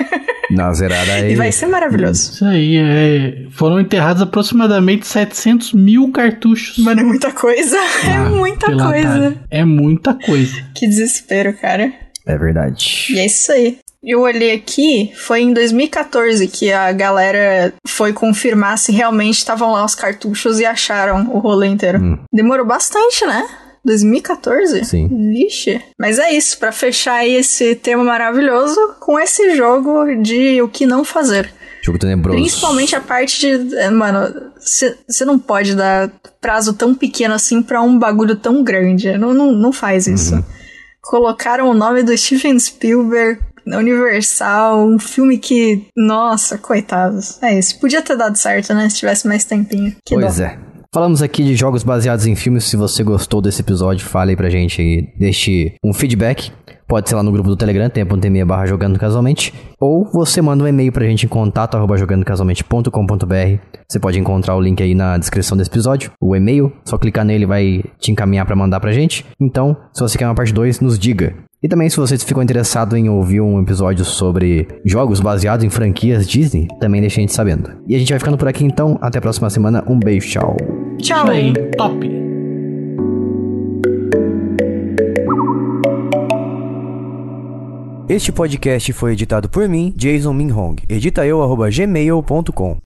Na zerada aí. E vai ser maravilhoso. Isso aí, é... foram enterrados aproximadamente 700 mil cartuchos. Mano, é muita coisa. É ah, é muita coisa. Atari. É muita coisa. Que desespero, cara. É verdade. E é isso aí eu olhei aqui, foi em 2014 que a galera foi confirmar se realmente estavam lá os cartuchos e acharam o rolê inteiro. Hum. Demorou bastante, né? 2014? Sim. Vixe. Mas é isso, para fechar aí esse tema maravilhoso com esse jogo de o que não fazer. Jogo tenebroso. Principalmente a parte de. Eh, mano, você não pode dar prazo tão pequeno assim para um bagulho tão grande. Não, não, não faz isso. Uhum. Colocaram o nome do Steven Spielberg Universal, um filme que, nossa, coitados. É isso. Podia ter dado certo, né? Se tivesse mais tempinho. Que pois dó. é. Falamos aqui de jogos baseados em filmes. Se você gostou desse episódio, fale aí pra gente aí, deixe um feedback. Pode ser lá no grupo do Telegram, tempo.me barra jogando casualmente. Ou você manda um e-mail pra gente em contato arroba jogandocasualmente.com.br. Você pode encontrar o link aí na descrição desse episódio, o e-mail. Só clicar nele vai te encaminhar para mandar pra gente. Então, se você quer uma parte 2, nos diga. E também, se você ficou interessado em ouvir um episódio sobre jogos baseados em franquias Disney, também deixe a gente sabendo. E a gente vai ficando por aqui então. Até a próxima semana. Um beijo, tchau. Tchau. top. Este podcast foi editado por mim, Jason Minhong. Edita eu, gmail.com.